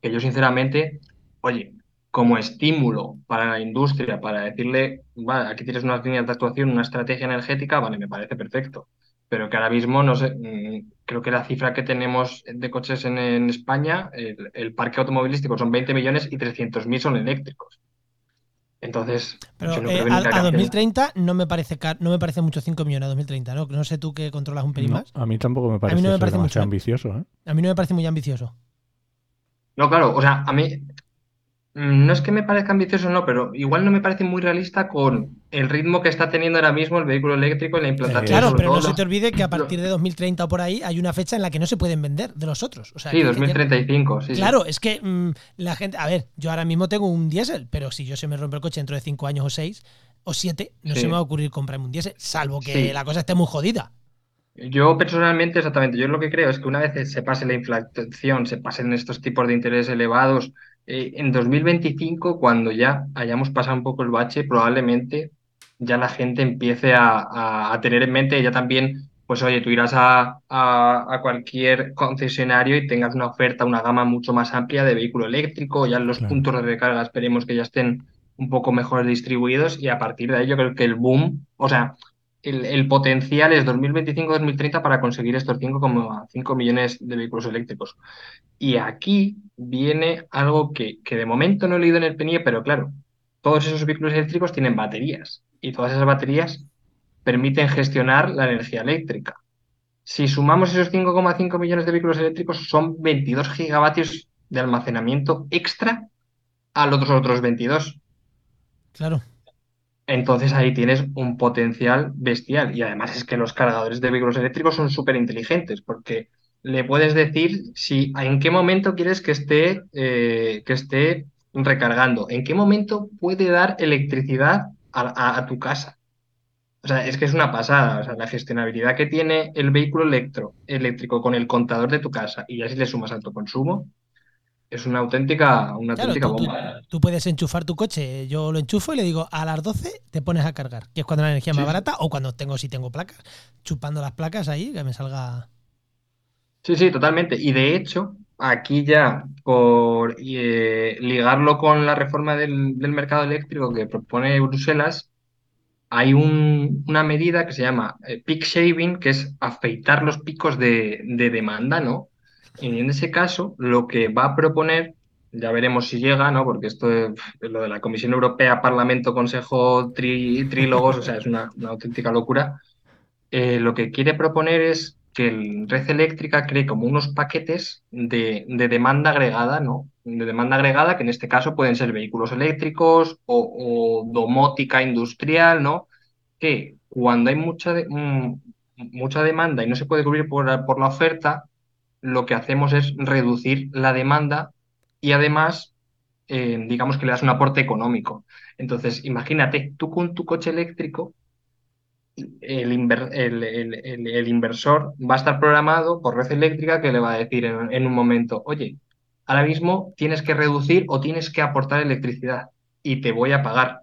Que yo sinceramente, oye, como estímulo para la industria, para decirle, vale, aquí tienes unas líneas de actuación, una estrategia energética, vale, me parece perfecto. Pero que ahora mismo, no sé, mm, creo que la cifra que tenemos de coches en, España, el, el, parque automovilístico son 20 millones y 300.000 son eléctricos. Entonces, pero eh, a, 2030 no me parece no me parece mucho 5 millones a 2030, ¿no? No sé tú que controlas un pelín más. A mí tampoco me parece, mucho ambicioso. ¿eh? A mí no me parece muy ambicioso. No, claro, o sea, a mí no es que me parezca ambicioso, no, pero igual no me parece muy realista con el ritmo que está teniendo ahora mismo el vehículo eléctrico en la implantación. claro, pero no se te olvide que a partir de 2030 o por ahí hay una fecha en la que no se pueden vender de los otros. sí, 2035, sí. Claro, es que mm, la gente. A ver, yo ahora mismo tengo un diésel, pero si yo se me rompe el coche dentro de 5 años o 6 o 7, no se me va a ocurrir comprarme un diésel, salvo que la cosa esté muy jodida. Yo personalmente, exactamente, yo lo que creo es que una vez se pase la inflación, se pasen estos tipos de intereses elevados, eh, en 2025, cuando ya hayamos pasado un poco el bache, probablemente ya la gente empiece a, tener en mente ya también, pues oye, tú irás a, cualquier concesionario y tengas una oferta, una gama mucho más amplia de vehículo eléctrico, ya los puntos de recarga esperemos que ya estén un poco mejor distribuidos y a partir de ahí yo creo que el boom, o sea, el, potencial es 2025-2030 para conseguir estos 5,5 millones de vehículos eléctricos. Y aquí viene algo que, de momento no he leído en el PNIE, pero claro, todos esos vehículos eléctricos tienen baterías y todas esas baterías permiten gestionar la energía eléctrica. Si sumamos esos 5,5 millones de vehículos eléctricos, son 22 gigavatios de almacenamiento extra a los otros 22. Claro. Entonces ahí tienes un potencial bestial. Y además es que los cargadores de vehículos eléctricos son súper inteligentes porque le puedes decir si en qué momento quieres que esté, eh, que esté recargando, en qué momento puede dar electricidad a, tu casa. O sea, es que es una pasada. O sea, la gestionabilidad que tiene el vehículo electro, eléctrico con el contador de tu casa y ya si le sumas alto consumo, es una auténtica, una auténtica bomba. Tú, puedes enchufar tu coche, yo lo enchufo y le digo a las 12 te pones a cargar, que es cuando la energía es más barata o cuando tengo, si tengo placas, chupando las placas ahí, que me salga. Sí, sí, totalmente. Y de hecho, aquí ya, por eh, ligarlo con la reforma del, mercado eléctrico que propone Bruselas, hay una medida que se llama eh, peak shaving, que es afeitar los picos de, de demanda, ¿no? Y en ese caso, lo que va a proponer, ya veremos si llega, ¿no? Porque esto es lo de la Comisión Europea, Parlamento, Consejo, trílogos, o sea, es una, auténtica locura. eh, lo que quiere proponer es que el red eléctrica cree como unos paquetes de, de demanda agregada, ¿no? De demanda agregada, que en este caso pueden ser vehículos eléctricos o, domótica industrial, ¿no? Que cuando hay mucha, mm, mucha demanda y no se puede cubrir por, por la oferta, lo que hacemos es reducir la demanda y además, eh, digamos que le das un aporte económico. Entonces, imagínate, tú con tu coche eléctrico el, inver- el- el- el- el inversor va a estar programado por red eléctrica que le va a decir en, en un momento, oye, ahora mismo tienes que reducir o tienes que aportar electricidad y te voy a pagar.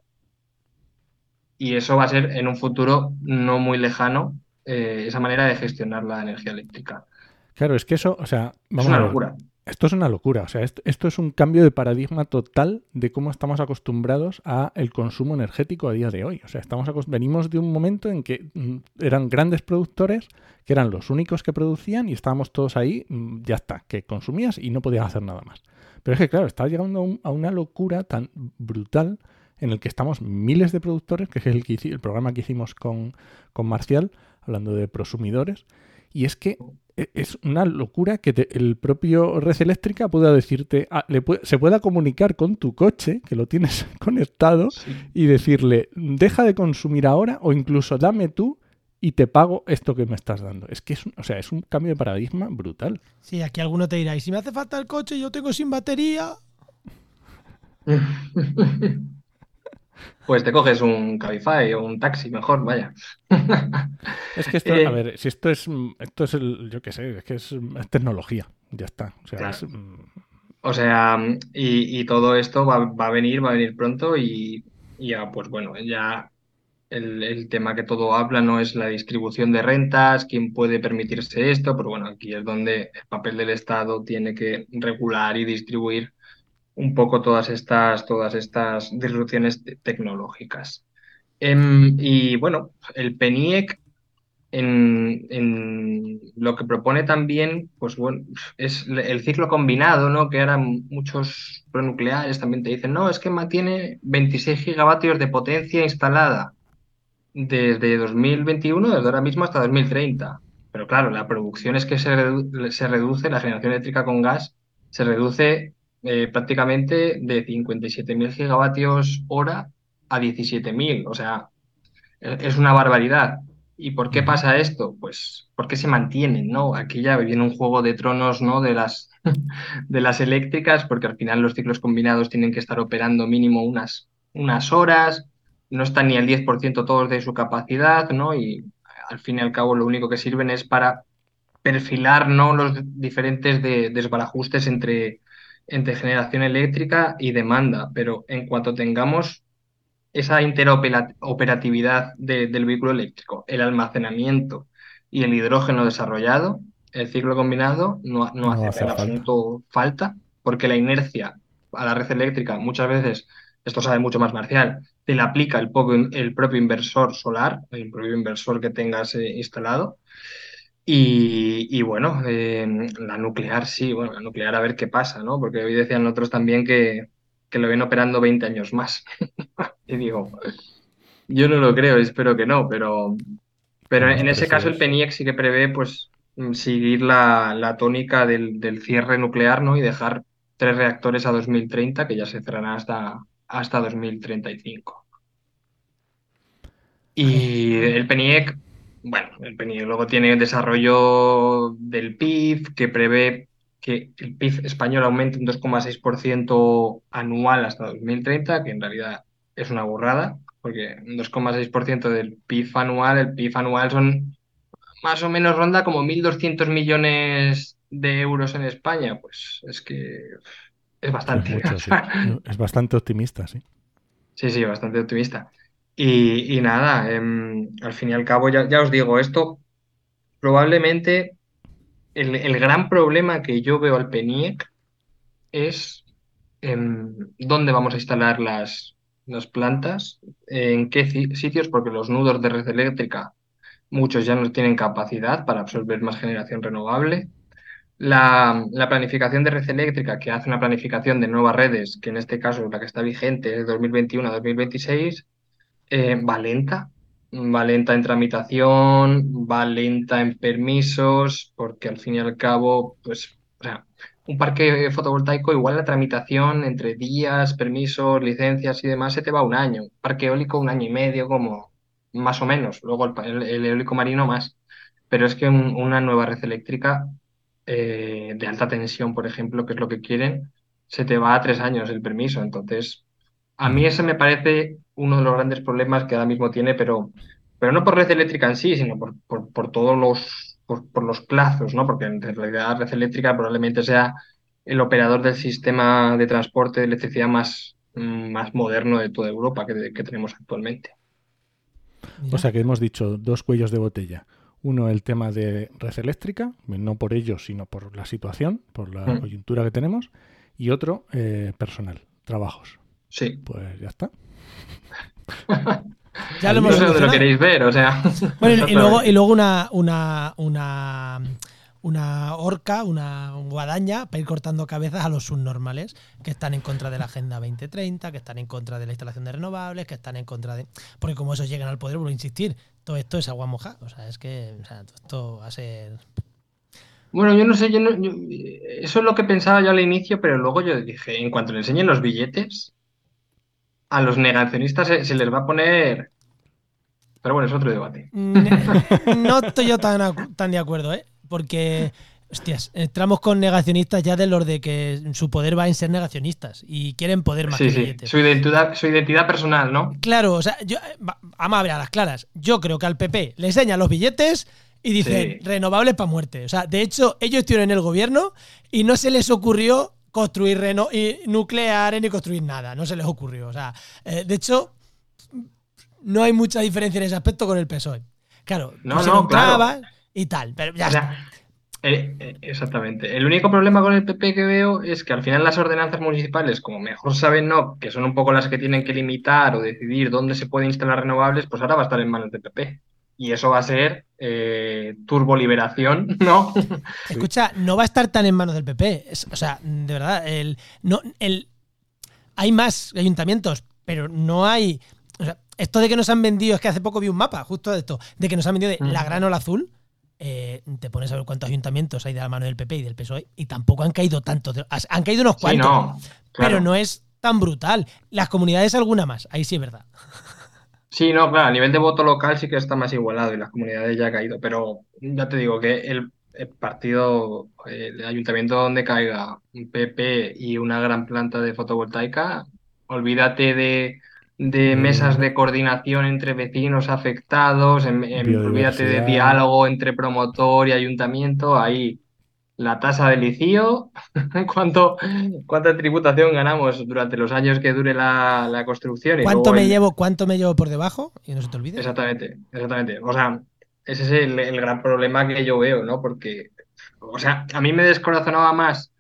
Y eso va a ser en un futuro no muy lejano, eh, esa manera de gestionar la energía eléctrica. Claro, es que eso, o sea, Es vamos una a ver. locura. Esto es una locura, o sea, esto, esto es un cambio de paradigma total de cómo estamos acostumbrados a el consumo energético a día de hoy. O sea, estamos venimos de un momento en que mm, eran grandes productores que eran los únicos que producían y estábamos todos ahí, mm, ya está, que consumías y no podías hacer nada más. Pero es que, claro, está llegando a, un- a una locura tan brutal en el que estamos miles de productores, que es el, que el programa que hicimos con, con Marcial, hablando de prosumidores, y es que es una locura que te- el propio red eléctrica pueda decirte, ah, le se pueda comunicar con tu coche, que lo tienes conectado, Sí. y decirle, deja de consumir ahora o incluso dame tú y te pago esto que me estás dando. Es que es un, o sea, es un cambio de paradigma brutal. Sí, aquí alguno te dirá, y si me hace falta el coche yo tengo sin batería. Pues te coges un Cabify o un taxi mejor, vaya. Es que esto, Eh, a ver, si esto es, esto es el, yo qué sé, es que es, es tecnología, ya está. O sea, Claro. es, mm, O sea, y, y todo esto va, va a venir, va a venir pronto y, y ya, pues bueno, ya el, el tema que todo habla no es la distribución de rentas, quién puede permitirse esto, pero bueno, aquí es donde el papel del Estado tiene que regular y distribuir un poco todas estas, todas estas disrupciones te- tecnológicas. Em, y bueno, el PENIEC en, en lo que propone también, pues bueno, es el ciclo combinado, ¿no? Que ahora muchos pronucleares también te dicen, no, es que mantiene 26 gigavatios de potencia instalada desde 2021, desde ahora mismo hasta 2030. Pero claro, la producción es que se, se reduce, la generación eléctrica con gas se reduce eh, prácticamente de 57.000 gigavatios hora a 17.000. O sea, es es una barbaridad. ¿Y por qué pasa esto? Pues porque se mantienen, ¿no? Aquí ya viene un juego de tronos, ¿no? De las, de las eléctricas, porque al final los ciclos combinados tienen que estar operando mínimo unas, unas horas, no están ni al 10% todos de su capacidad, ¿no? Y al fin y al cabo lo único que sirven es para perfilar, ¿no? Los diferentes de- desbarajustes entre, entre generación eléctrica y demanda, pero en cuanto tengamos esa interoperatividad de- del vehículo eléctrico, el almacenamiento y el hidrógeno desarrollado, el ciclo combinado no, no No hace hace en falta. absoluto falta, porque la inercia a la red eléctrica muchas veces, esto sabe mucho más Marcial, te la aplica el propio, el propio inversor solar, el propio inversor que tengas eh, instalado. Y, y bueno, eh, la nuclear sí, bueno, la nuclear a ver qué pasa, ¿no? Porque hoy decían otros también que, que lo ven operando 20 años más. Y digo, yo no lo creo, espero que no, pero, pero en ese caso el. PENIEC sí que prevé pues mm, seguir la, la tónica del, del cierre nuclear, ¿no? Y dejar tres reactores a 2030, que ya se cerrarán hasta, hasta 2035. Y el PENIEC, bueno, el PENIEC luego tiene el desarrollo del PIB, que prevé que el PIB español aumente un 2,6% anual hasta 2030, que en realidad es una burrada, porque un 2,6% del PIB anual, el PIB anual son más o menos ronda como 1.200 millones de euros en España, pues es que es Es bastante. mucho, sí. Es bastante optimista, sí. Sí, sí, bastante optimista. Y, nada, em, al fin y al cabo, ya, ya os digo, esto probablemente el, el gran problema que yo veo al PENIEC es em, dónde vamos a instalar las, las plantas, en qué sitios, porque los nudos de red eléctrica, muchos ya no tienen capacidad para absorber más generación renovable. La, la planificación de red eléctrica, que hace una planificación de nuevas redes, que en este caso la que está vigente es 2021 a 2026, eh, va lenta, va lenta en tramitación, va lenta en permisos, porque al fin y al cabo, pues, o sea, un parque fotovoltaico, igual la tramitación entre días, permisos, licencias y demás, se te va un año. Parque eólico, un año y medio, como más o menos. Luego el, el eólico marino más. Pero es que una nueva red eléctrica eh, de alta tensión, por ejemplo, que es lo que quieren, se te va a tres años el permiso. Entonces, a mí ese me parece uno de los grandes problemas que ahora mismo tiene, pero, pero no por red eléctrica en sí, sino por, por todos los por, los plazos, ¿no? Porque en realidad Red Eléctrica probablemente sea el operador del sistema de transporte de electricidad más, mm, más moderno de toda Europa que, tenemos actualmente. O sea que hemos dicho dos cuellos de botella. Uno, el tema de red eléctrica, no por ellos, sino por la situación, por la mm. coyuntura que tenemos. Y otro, eh, personal, trabajos. Sí. Pues ya está. Ya lo hemos no sé lo queréis ver, o sea. Bueno, y, luego, y luego una, una, una, una horca, una guadaña para ir cortando cabezas a los subnormales que están en contra de la Agenda 2030, que están en contra de la instalación de renovables, que están en contra de. Porque como esos llegan al poder, vuelvo a insistir, todo esto es agua mojada. O sea, es que o sea, esto va a ser. Bueno, yo no sé, yo no, eso es lo que pensaba yo al inicio, pero luego yo dije, en cuanto le enseñen los billetes, a los negacionistas se, les va a poner. Pero bueno, es otro debate. No estoy yo tan, tan de acuerdo, ¿eh? Porque, hostias, entramos con negacionistas ya de los de que su poder va en ser negacionistas y quieren poder más sí, sí. Su identidad, su identidad personal, ¿no? Claro, o sea, yo, vamos a ver a las claras. Yo creo que al PP le enseñan los billetes y dicen renovables para muerte. O sea, de hecho, ellos estuvieron en el gobierno y no se les ocurrió construir reno y nucleares ni construir nada. No se les ocurrió. O sea, eh, de hecho, no hay mucha diferencia en ese aspecto con el PSOE. Claro, no, no, claro. y tal, pero ya está. Eh, eh, exactamente. El único problema con el PP que veo es que al final las ordenanzas municipales, como mejor saben no, que son un poco las que tienen que limitar o decidir dónde se pueden instalar renovables, pues ahora va a estar en manos del PP y eso va a ser eh, turboliberación, ¿no? Escucha, no va a estar tan en manos del PP. o sea, de verdad, el, no, el, hay más ayuntamientos, pero no hay. esto de que nos han vendido, es que hace poco vi un mapa justo de esto, de que nos han vendido de la granola azul. Eh, te pones a ver cuántos ayuntamientos hay de la mano del PP y del PSOE y tampoco han caído tantos. Han caído unos cuantos, pero no es tan brutal. Las comunidades alguna más, ahí sí es verdad. Sí, no, claro, a nivel de voto local sí que está más igualado y las comunidades ya ha caído, pero ya te digo que el, partido, el ayuntamiento donde caiga un PP y una gran planta de fotovoltaica, olvídate de, de mesas de coordinación entre vecinos afectados, olvídate de diálogo entre promotor y ayuntamiento, ahí la tasa de licio, cuánto, cuánta tributación ganamos durante los años que dure la, construcción. ¿Cuánto me llevo, cuánto me llevo por debajo? Y no se te olvide. Exactamente, exactamente. O sea, ese es el, el, gran problema que yo veo, ¿no? Porque, o sea, a mí me descorazonaba más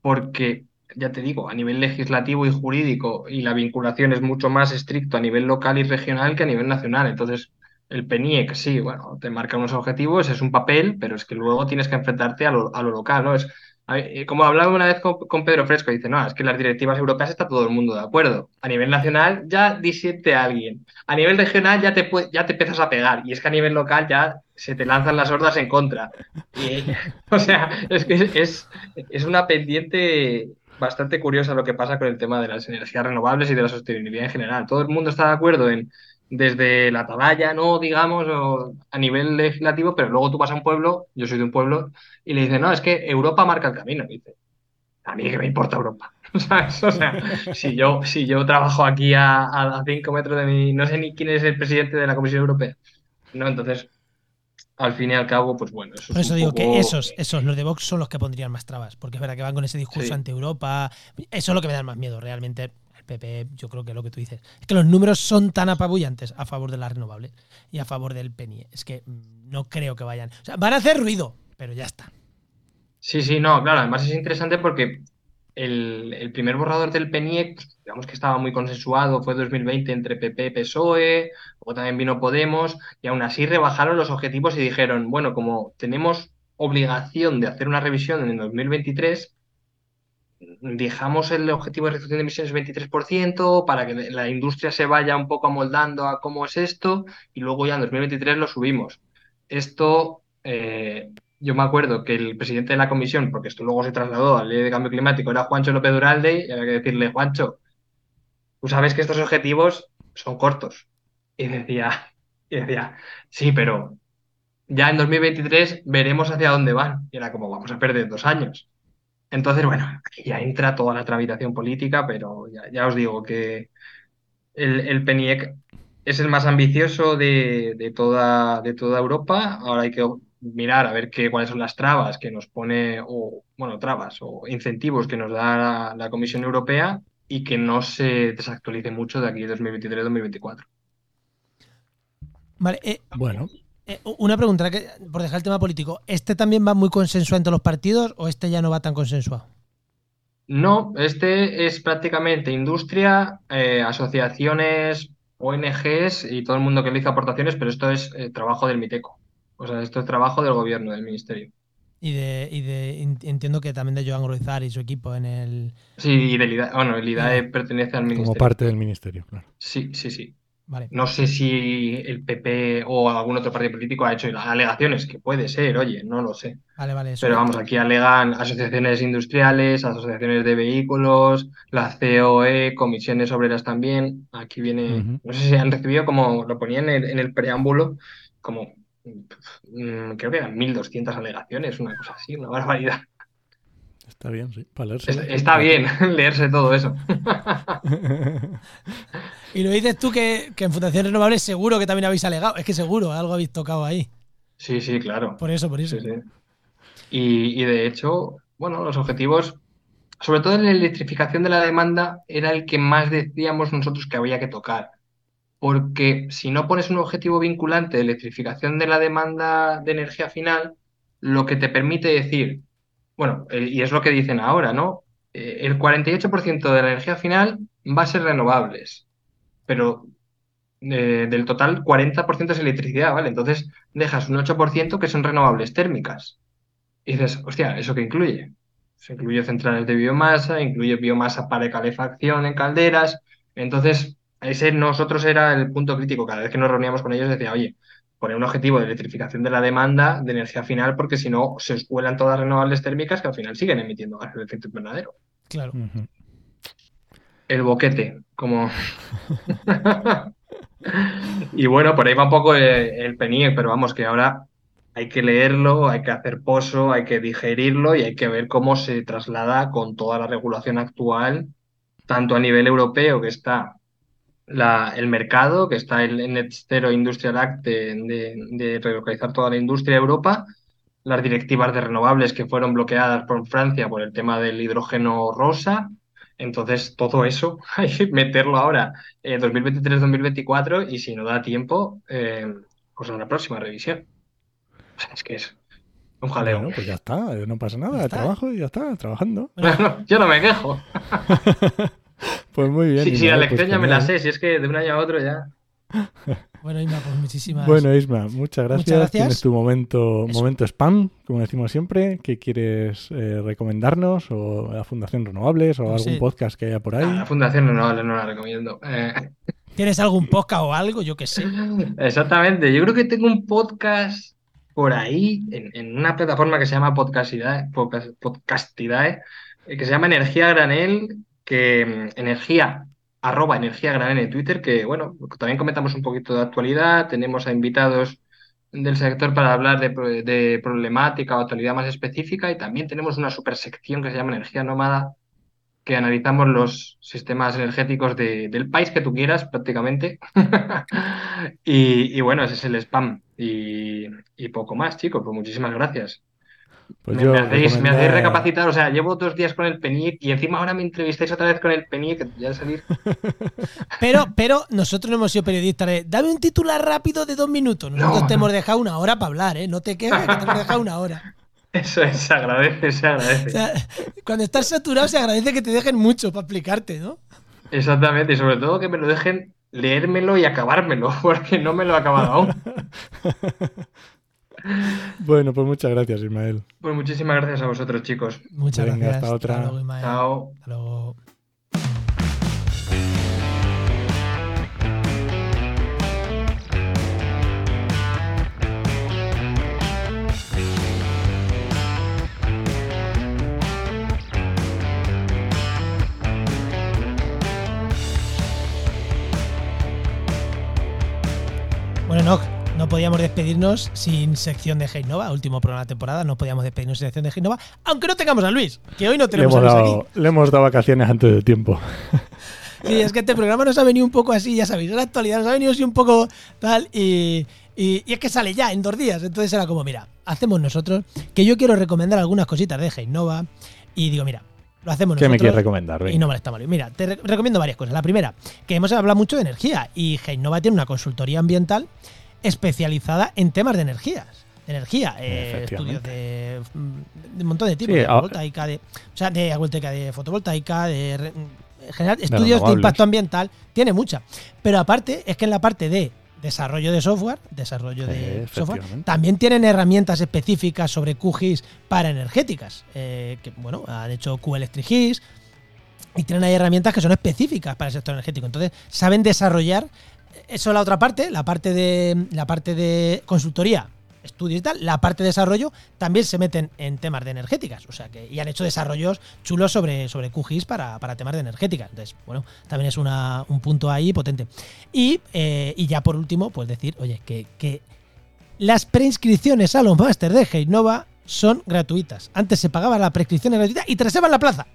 porque, ya te digo, a nivel legislativo y jurídico y la vinculación es mucho más estricto a nivel local y regional que a nivel nacional. Entonces, el PENIEC, sí, bueno, te marca unos objetivos, es un papel, pero es que luego tienes que enfrentarte a lo, local, ¿no? Es, eh, como hablaba una vez con, Pedro Fresco, dice, no, es que las directivas europeas está todo el mundo de acuerdo. A nivel nacional ya disiente a alguien. A nivel regional ya te, ya te empiezas a pegar. Y es que a nivel local ya se te lanzan las hordas en contra. o sea, es que es, es una pendiente bastante curiosa lo que pasa con el tema de las energías renovables y de la sostenibilidad en general. Todo el mundo está de acuerdo en desde la atalaya, ¿no? Digamos, a nivel legislativo, pero luego tú vas a un pueblo, yo soy de un pueblo, y le dicen, no, es que Europa marca el camino. Y dice, a mí que me importa Europa. O sea, si yo, si yo trabajo aquí a, cinco metros de mí, no sé ni quién es el presidente de la Comisión Europea. No, entonces, al fin y al cabo, pues bueno. Eso Por eso digo que esos, esos, los de Vox son los que pondrían más trabas, porque es verdad que van con ese discurso ante Europa. Eso es lo que me da más miedo, realmente. PP, yo creo que lo que tú dices. Es que los números son tan apabullantes a favor de las renovables y a favor del PENIE. Es que no creo que vayan. O sea, van a hacer ruido, pero ya está. Sí, sí, no, claro. Además es interesante porque el, primer borrador del PENIE, digamos que estaba muy consensuado, fue 2020 entre PP PSOE, luego también vino Podemos, y aún así rebajaron los objetivos y dijeron, bueno, como tenemos obligación de hacer una revisión en el 2023, dejamos el objetivo de reducción de emisiones 23% para que la industria se vaya un poco amoldando a cómo es esto y luego ya en 2023 lo subimos. Esto, eh, yo me acuerdo que el presidente de la comisión, porque esto luego se trasladó a la ley de cambio climático, era Juancho López Duralde y había que decirle, Juancho, tú sabes que estos objetivos son cortos. Y decía, y decía, sí, pero ya en 2023 veremos hacia dónde van. Y era como, vamos a perder dos años. Entonces, bueno, aquí ya entra toda la tramitación política, pero ya, os digo que el, el, PENIEC es el más ambicioso de, toda, de toda Europa. Ahora hay que mirar a ver qué, cuáles son las trabas que nos pone, o bueno, trabas o incentivos que nos da la, Comisión Europea y que no se desactualice mucho de aquí 2023-2024. Vale, eh, bueno. Eh, una pregunta, por dejar el tema político, ¿este también va muy consensuado entre los partidos o este ya no va tan consensuado? No, este es prácticamente industria, eh, asociaciones, ONGs y todo el mundo que le hizo aportaciones, pero esto es eh, trabajo del MITECO. O sea, esto es trabajo del gobierno, del ministerio. Y de, y de entiendo que también de Joan Groizar y su equipo en el. Sí, y del IDAE. Bueno, el IDAE pertenece al ministerio. Como parte del ministerio, claro. Sí, sí, sí. No sé si el PP o algún otro partido político ha hecho alegaciones, que puede ser, oye, no lo sé. Vale, vale, Pero vamos, aquí alegan asociaciones industriales, asociaciones de vehículos, la COE, comisiones obreras también. Aquí viene, no sé si han recibido, como lo ponían en el, preámbulo, como mm, creo que eran 1.200 alegaciones, una cosa así, una barbaridad. Está bien, sí, para leerse. Está, bien leerse todo eso. y lo dices tú que, en Fundación Renovables seguro que también habéis alegado. Es que seguro, algo habéis tocado ahí. Sí, sí, claro. Por eso, por eso. Y, de hecho, bueno, los objetivos, sobre todo en la electrificación de la demanda, era el que más decíamos nosotros que había que tocar. Porque si no pones un objetivo vinculante de electrificación de la demanda de energía final, lo que te permite decir, bueno, eh, y es lo que dicen ahora, ¿no? Eh, el 48% de la energía final va a ser renovables, pero eh, del total 40% es electricidad, ¿vale? Entonces dejas un 8% que son renovables térmicas. Y dices, hostia, ¿eso qué incluye? Se incluye centrales de biomasa, incluye biomasa para calefacción en calderas. Entonces, ese nosotros era el punto crítico. Cada vez que nos reuníamos con ellos decía, oye, poner un objetivo de electrificación de la demanda de energía final, porque si no, se escuelan todas renovables térmicas que al final siguen emitiendo gases de efecto invernadero. Claro. El boquete, como. y bueno, por ahí va un poco el, el PENIEC, pero vamos, que ahora hay que leerlo, hay que hacer pozo, hay que digerirlo y hay que ver cómo se traslada con toda la regulación actual, tanto a nivel europeo, que está el mercado, que está el Net Zero Industrial Act de, relocalizar toda la industria de Europa, las directivas de renovables que fueron bloqueadas por Francia por el tema del hidrógeno rosa. Entonces, todo eso hay que meterlo ahora en 2023-2024 y si no da tiempo, eh, pues a la próxima revisión. es que es un jaleo. Bueno, pues ya está, no pasa nada, el trabajo y ya está, trabajando. yo no me quejo. Pues muy bien. Sí, sí, la pues lección ya me la sé, si es que de un año a otro ya. Bueno, Isma, pues muchísimas Bueno, Isma, muchas gracias. Muchas gracias. Tienes tu momento, momento spam, como decimos siempre. ¿Qué quieres eh, recomendarnos? ¿O la Fundación Renovables? ¿O algún podcast que haya por ahí? la Fundación Renovables no la recomiendo. Eh. ¿Tienes algún podcast o algo? Yo qué sé. Exactamente. Yo creo que tengo un podcast por ahí, en, una plataforma que se llama Podcastidae, Podcastidae eh, que se llama Energía Granel, que mm, energía, arroba energía granel en Twitter, que bueno, también comentamos un poquito de actualidad, tenemos a invitados del sector para hablar de, problemática o actualidad más específica y también tenemos una super sección que se llama Energía Nómada, que analizamos los sistemas energéticos del país que tú quieras prácticamente. y, bueno, ese es el spam. Y, y poco más, chicos, pues muchísimas gracias. Pues me, hacéis, recapacitar, o sea, llevo dos días con el PENIEC y encima ahora me entrevistáis otra vez con el PENIEC, ya salir. Pero, pero nosotros no hemos sido periodistas. Dame un titular rápido de dos minutos. Nosotros te hemos dejado una hora para hablar, ¿eh? No te quejes que te hemos dejado una hora. Eso es, se agradece, se agradece. cuando estás saturado se agradece que te dejen mucho para explicarte, ¿no? Exactamente, y sobre todo que me lo dejen leérmelo y acabármelo, porque no me lo he acabado aún. Bueno, pues muchas gracias, Ismael. Pues muchísimas gracias a vosotros, chicos. Muchas Venga, gracias. hasta otra. luego, Ismael. Chao. Hasta luego. Bueno, no, no podíamos despedirnos sin sección de Hey Nova, último programa de la temporada, no podíamos despedirnos sin sección de Hey Nova, aunque no tengamos a Luis, que hoy no tenemos a Luis aquí. le hemos dado vacaciones antes de tiempo. Sí, es que este programa nos ha venido un poco así, ya sabéis, en la actualidad nos ha venido así un poco tal y, y- y es que sale ya en dos días. Entonces era como, mira, hacemos nosotros, que yo quiero recomendar algunas cositas de Heinova y digo, mira, lo hacemos ¿Qué nosotros. me quieres recomendar? Venga. Y no molesta mal. Mira, te re- recomiendo varias cosas. La primera, que hemos hablado mucho de energía y Heinova tiene una consultoría ambiental especializada en temas de energías. De energía, eh, estudios de, de un montón de tipos, Sí, de a- agrivoltaica, de, o sea, de de fotovoltaica, de en general, estudios de impacto ambiental, tiene mucha. Pero aparte, es que en la parte de desarrollo de software, desarrollo Sí, de software, también tienen herramientas específicas sobre QGIS para energéticas. eh, que, bueno, han hecho QElectric-GIS y tienen ahí herramientas que son específicas para el sector energético. Entonces, saben desarrollar eso es la otra parte, la parte de la parte de consultoría, estudios y tal, la parte de desarrollo también se meten en temas de energéticas, o sea que y han hecho desarrollos chulos sobre sobre QGIS para, para temas de energética. Entonces, bueno, también es una, un punto ahí potente. Y, eh, y ya por último, pues decir, oye, que, que las preinscripciones a los máster de Heinova son gratuitas. Antes se pagaba la prescripción gratuita y te reservan la plaza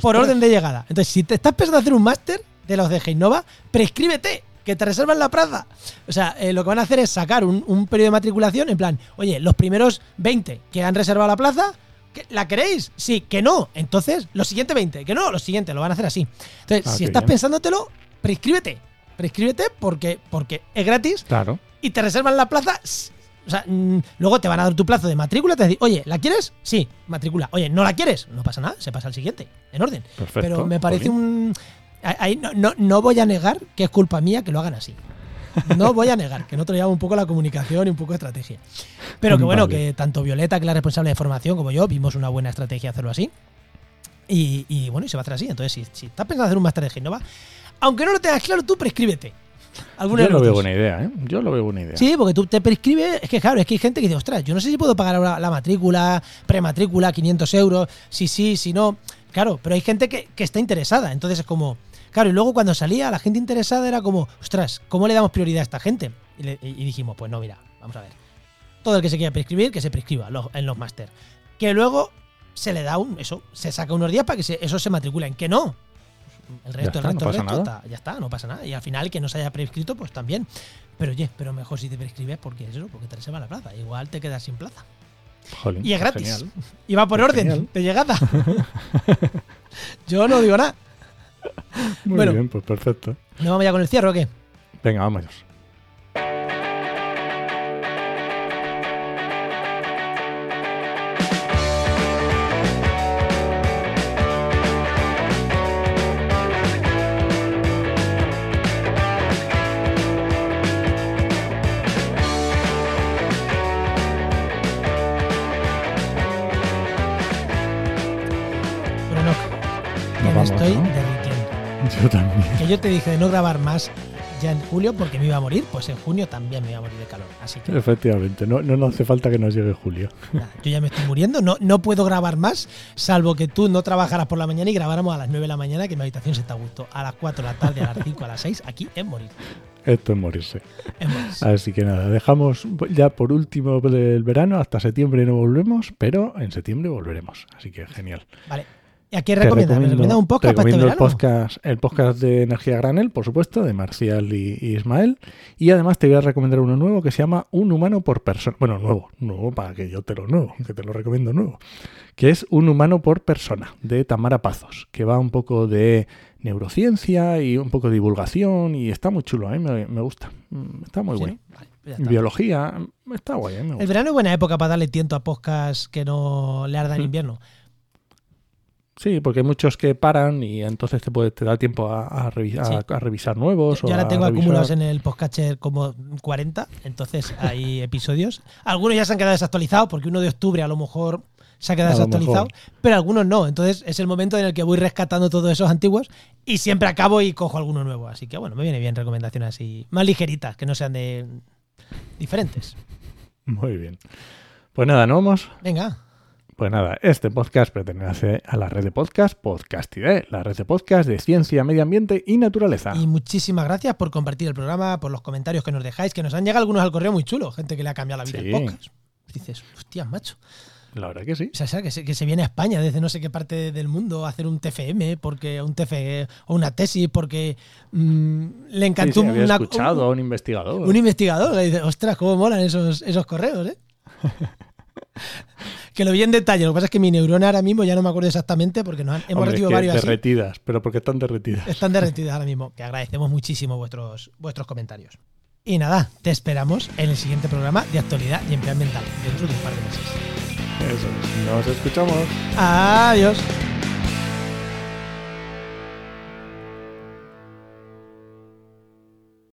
por orden de llegada. Entonces, si te estás pensando hacer un máster de los de Heinova, prescríbete, que te reservan la plaza. O sea, eh, lo que van a hacer es sacar un, un periodo de matriculación en plan, oye, los primeros 20 que han reservado la plaza, ¿que- ¿la queréis? Sí, que no. Entonces, los siguientes 20, que no, los siguientes, lo van a hacer así. Entonces, Ah, si estás bien. pensándotelo, prescríbete. Prescríbete porque, porque es gratis Claro. y te reservan la plaza. O sea, mm, luego te van a dar tu plazo de matrícula. Te dicen, oye, ¿la quieres? Sí, matrícula. Oye, ¿no la quieres? No pasa nada, se pasa al siguiente, en orden. Perfecto. Pero me parece un. Ahí no, no, no voy a negar que es culpa mía que lo hagan así. No voy a negar que nosotros llevamos un poco la comunicación y un poco de estrategia. Pero que bueno, que tanto Violeta, que es la responsable de formación, como yo, vimos una buena estrategia hacerlo así. Y, y bueno, y se va a hacer así. Entonces, si, si estás pensando hacer un máster de Genova, aunque no lo tengas claro, tú prescríbete. Yo lo veo buena idea, ¿eh? Yo lo veo buena idea. Sí, porque tú te prescribes. Es que claro, es que hay gente que dice, ostras, yo no sé si puedo pagar ahora la matrícula, prematrícula, 500 euros, si sí, si no. Claro, pero hay gente que, que está interesada. Entonces es como. Claro, y luego cuando salía la gente interesada era como, ostras, ¿cómo le damos prioridad a esta gente? Y, le- y dijimos, pues no, mira, vamos a ver. Todo el que se quiera prescribir, que se prescriba los- en los máster. Que luego se le da un. Eso, se saca unos días para que se- eso se matriculen. Que no. El resto, está, el resto, no el resto está- ya está, no pasa nada. Y al final, que no se haya prescrito, pues también. Pero oye, pero mejor si te prescribes porque es eso, porque te reserva la plaza. Igual te quedas sin plaza. Jolín, Y es gratis. genial. Y va por orden genial. de llegada. Yo no digo nada. Muy Bueno. bien, pues perfecto. ¿No vamos ya con el cierre o qué? Venga, vamos. Que yo te dije de no grabar más ya en julio porque me iba a morir, pues en junio también me iba a morir de calor. Así que Efectivamente, no, no nos hace falta que nos llegue julio. nada, yo ya me estoy muriendo, no, no puedo grabar más, salvo que tú no trabajaras por la mañana y grabáramos a las 9 de la mañana, que mi habitación se está a gusto. A las 4 de la tarde, a las 5, a las 6, aquí en morir. Esto es morirse. Así que nada, dejamos ya por último el verano, hasta septiembre no volvemos, pero en septiembre volveremos. Así que genial. Vale. ¿Y a quién recomiendas? ¿Me recomiendas un podcast para este recomiendo el podcast, el podcast de Energía Granel, por supuesto, de Marcial y, y Ismael. Y además te voy a recomendar uno nuevo que se llama Un humano por persona. Bueno, nuevo, nuevo para que yo te lo nuevo, que te lo recomiendo nuevo. Que es Un humano por persona, de Tamara Pazos, que va un poco de neurociencia y un poco de divulgación y está muy chulo, a mí me, me gusta. Mm, Está muy Sí, bueno. pues ya está. Biología, está guay, me El verano es buena época para darle tiento a podcasts que no le ardan en invierno. Sí, porque hay muchos que paran y entonces te, puede, te da tiempo a, a revi- a- Sí. a revisar nuevos. Yo o ahora tengo revisar- acumulados en el podcatcher como 40, entonces hay episodios. Algunos ya se han quedado desactualizados porque uno de octubre a lo mejor se ha quedado desactualizado, pero algunos no. Entonces es el momento en el que voy rescatando todos esos antiguos y siempre acabo y cojo alguno nuevo. Así que bueno, me viene bien recomendaciones así más ligeritas, que no sean de diferentes. Muy bien. Pues nada, ¿no vamos? Venga, Pues nada, este podcast pertenece a la red de podcast Podcastidea, la red de podcast de ciencia, medio ambiente y naturaleza. y muchísimas gracias por compartir el programa, por los comentarios que nos dejáis, que nos han llegado algunos al correo muy chulos, gente que le ha cambiado la vida Sí. al podcast. Dices, hostia, macho. La verdad que sí. O sea, que, se, que se viene a España desde no sé qué parte del mundo a hacer un TFM, porque un TFE o una tesis, porque mm, le Sí, encantó sí, había una- escuchado a un, un investigador. un investigador. Le dice, ostras, cómo molan esos, esos correos, ¿eh? que lo vi en detalle. Lo que pasa es que mi neurona ahora mismo ya no me acuerdo exactamente porque nos han- hemos Hombre, recibido que varios así. derretidas, pero porque están derretidas. Están derretidas ahora mismo. Que agradecemos muchísimo vuestros, vuestros comentarios. Y nada, te esperamos en el siguiente programa de actualidad y empleo ambiental dentro de un par de meses. Eso es. Nos escuchamos. Adiós.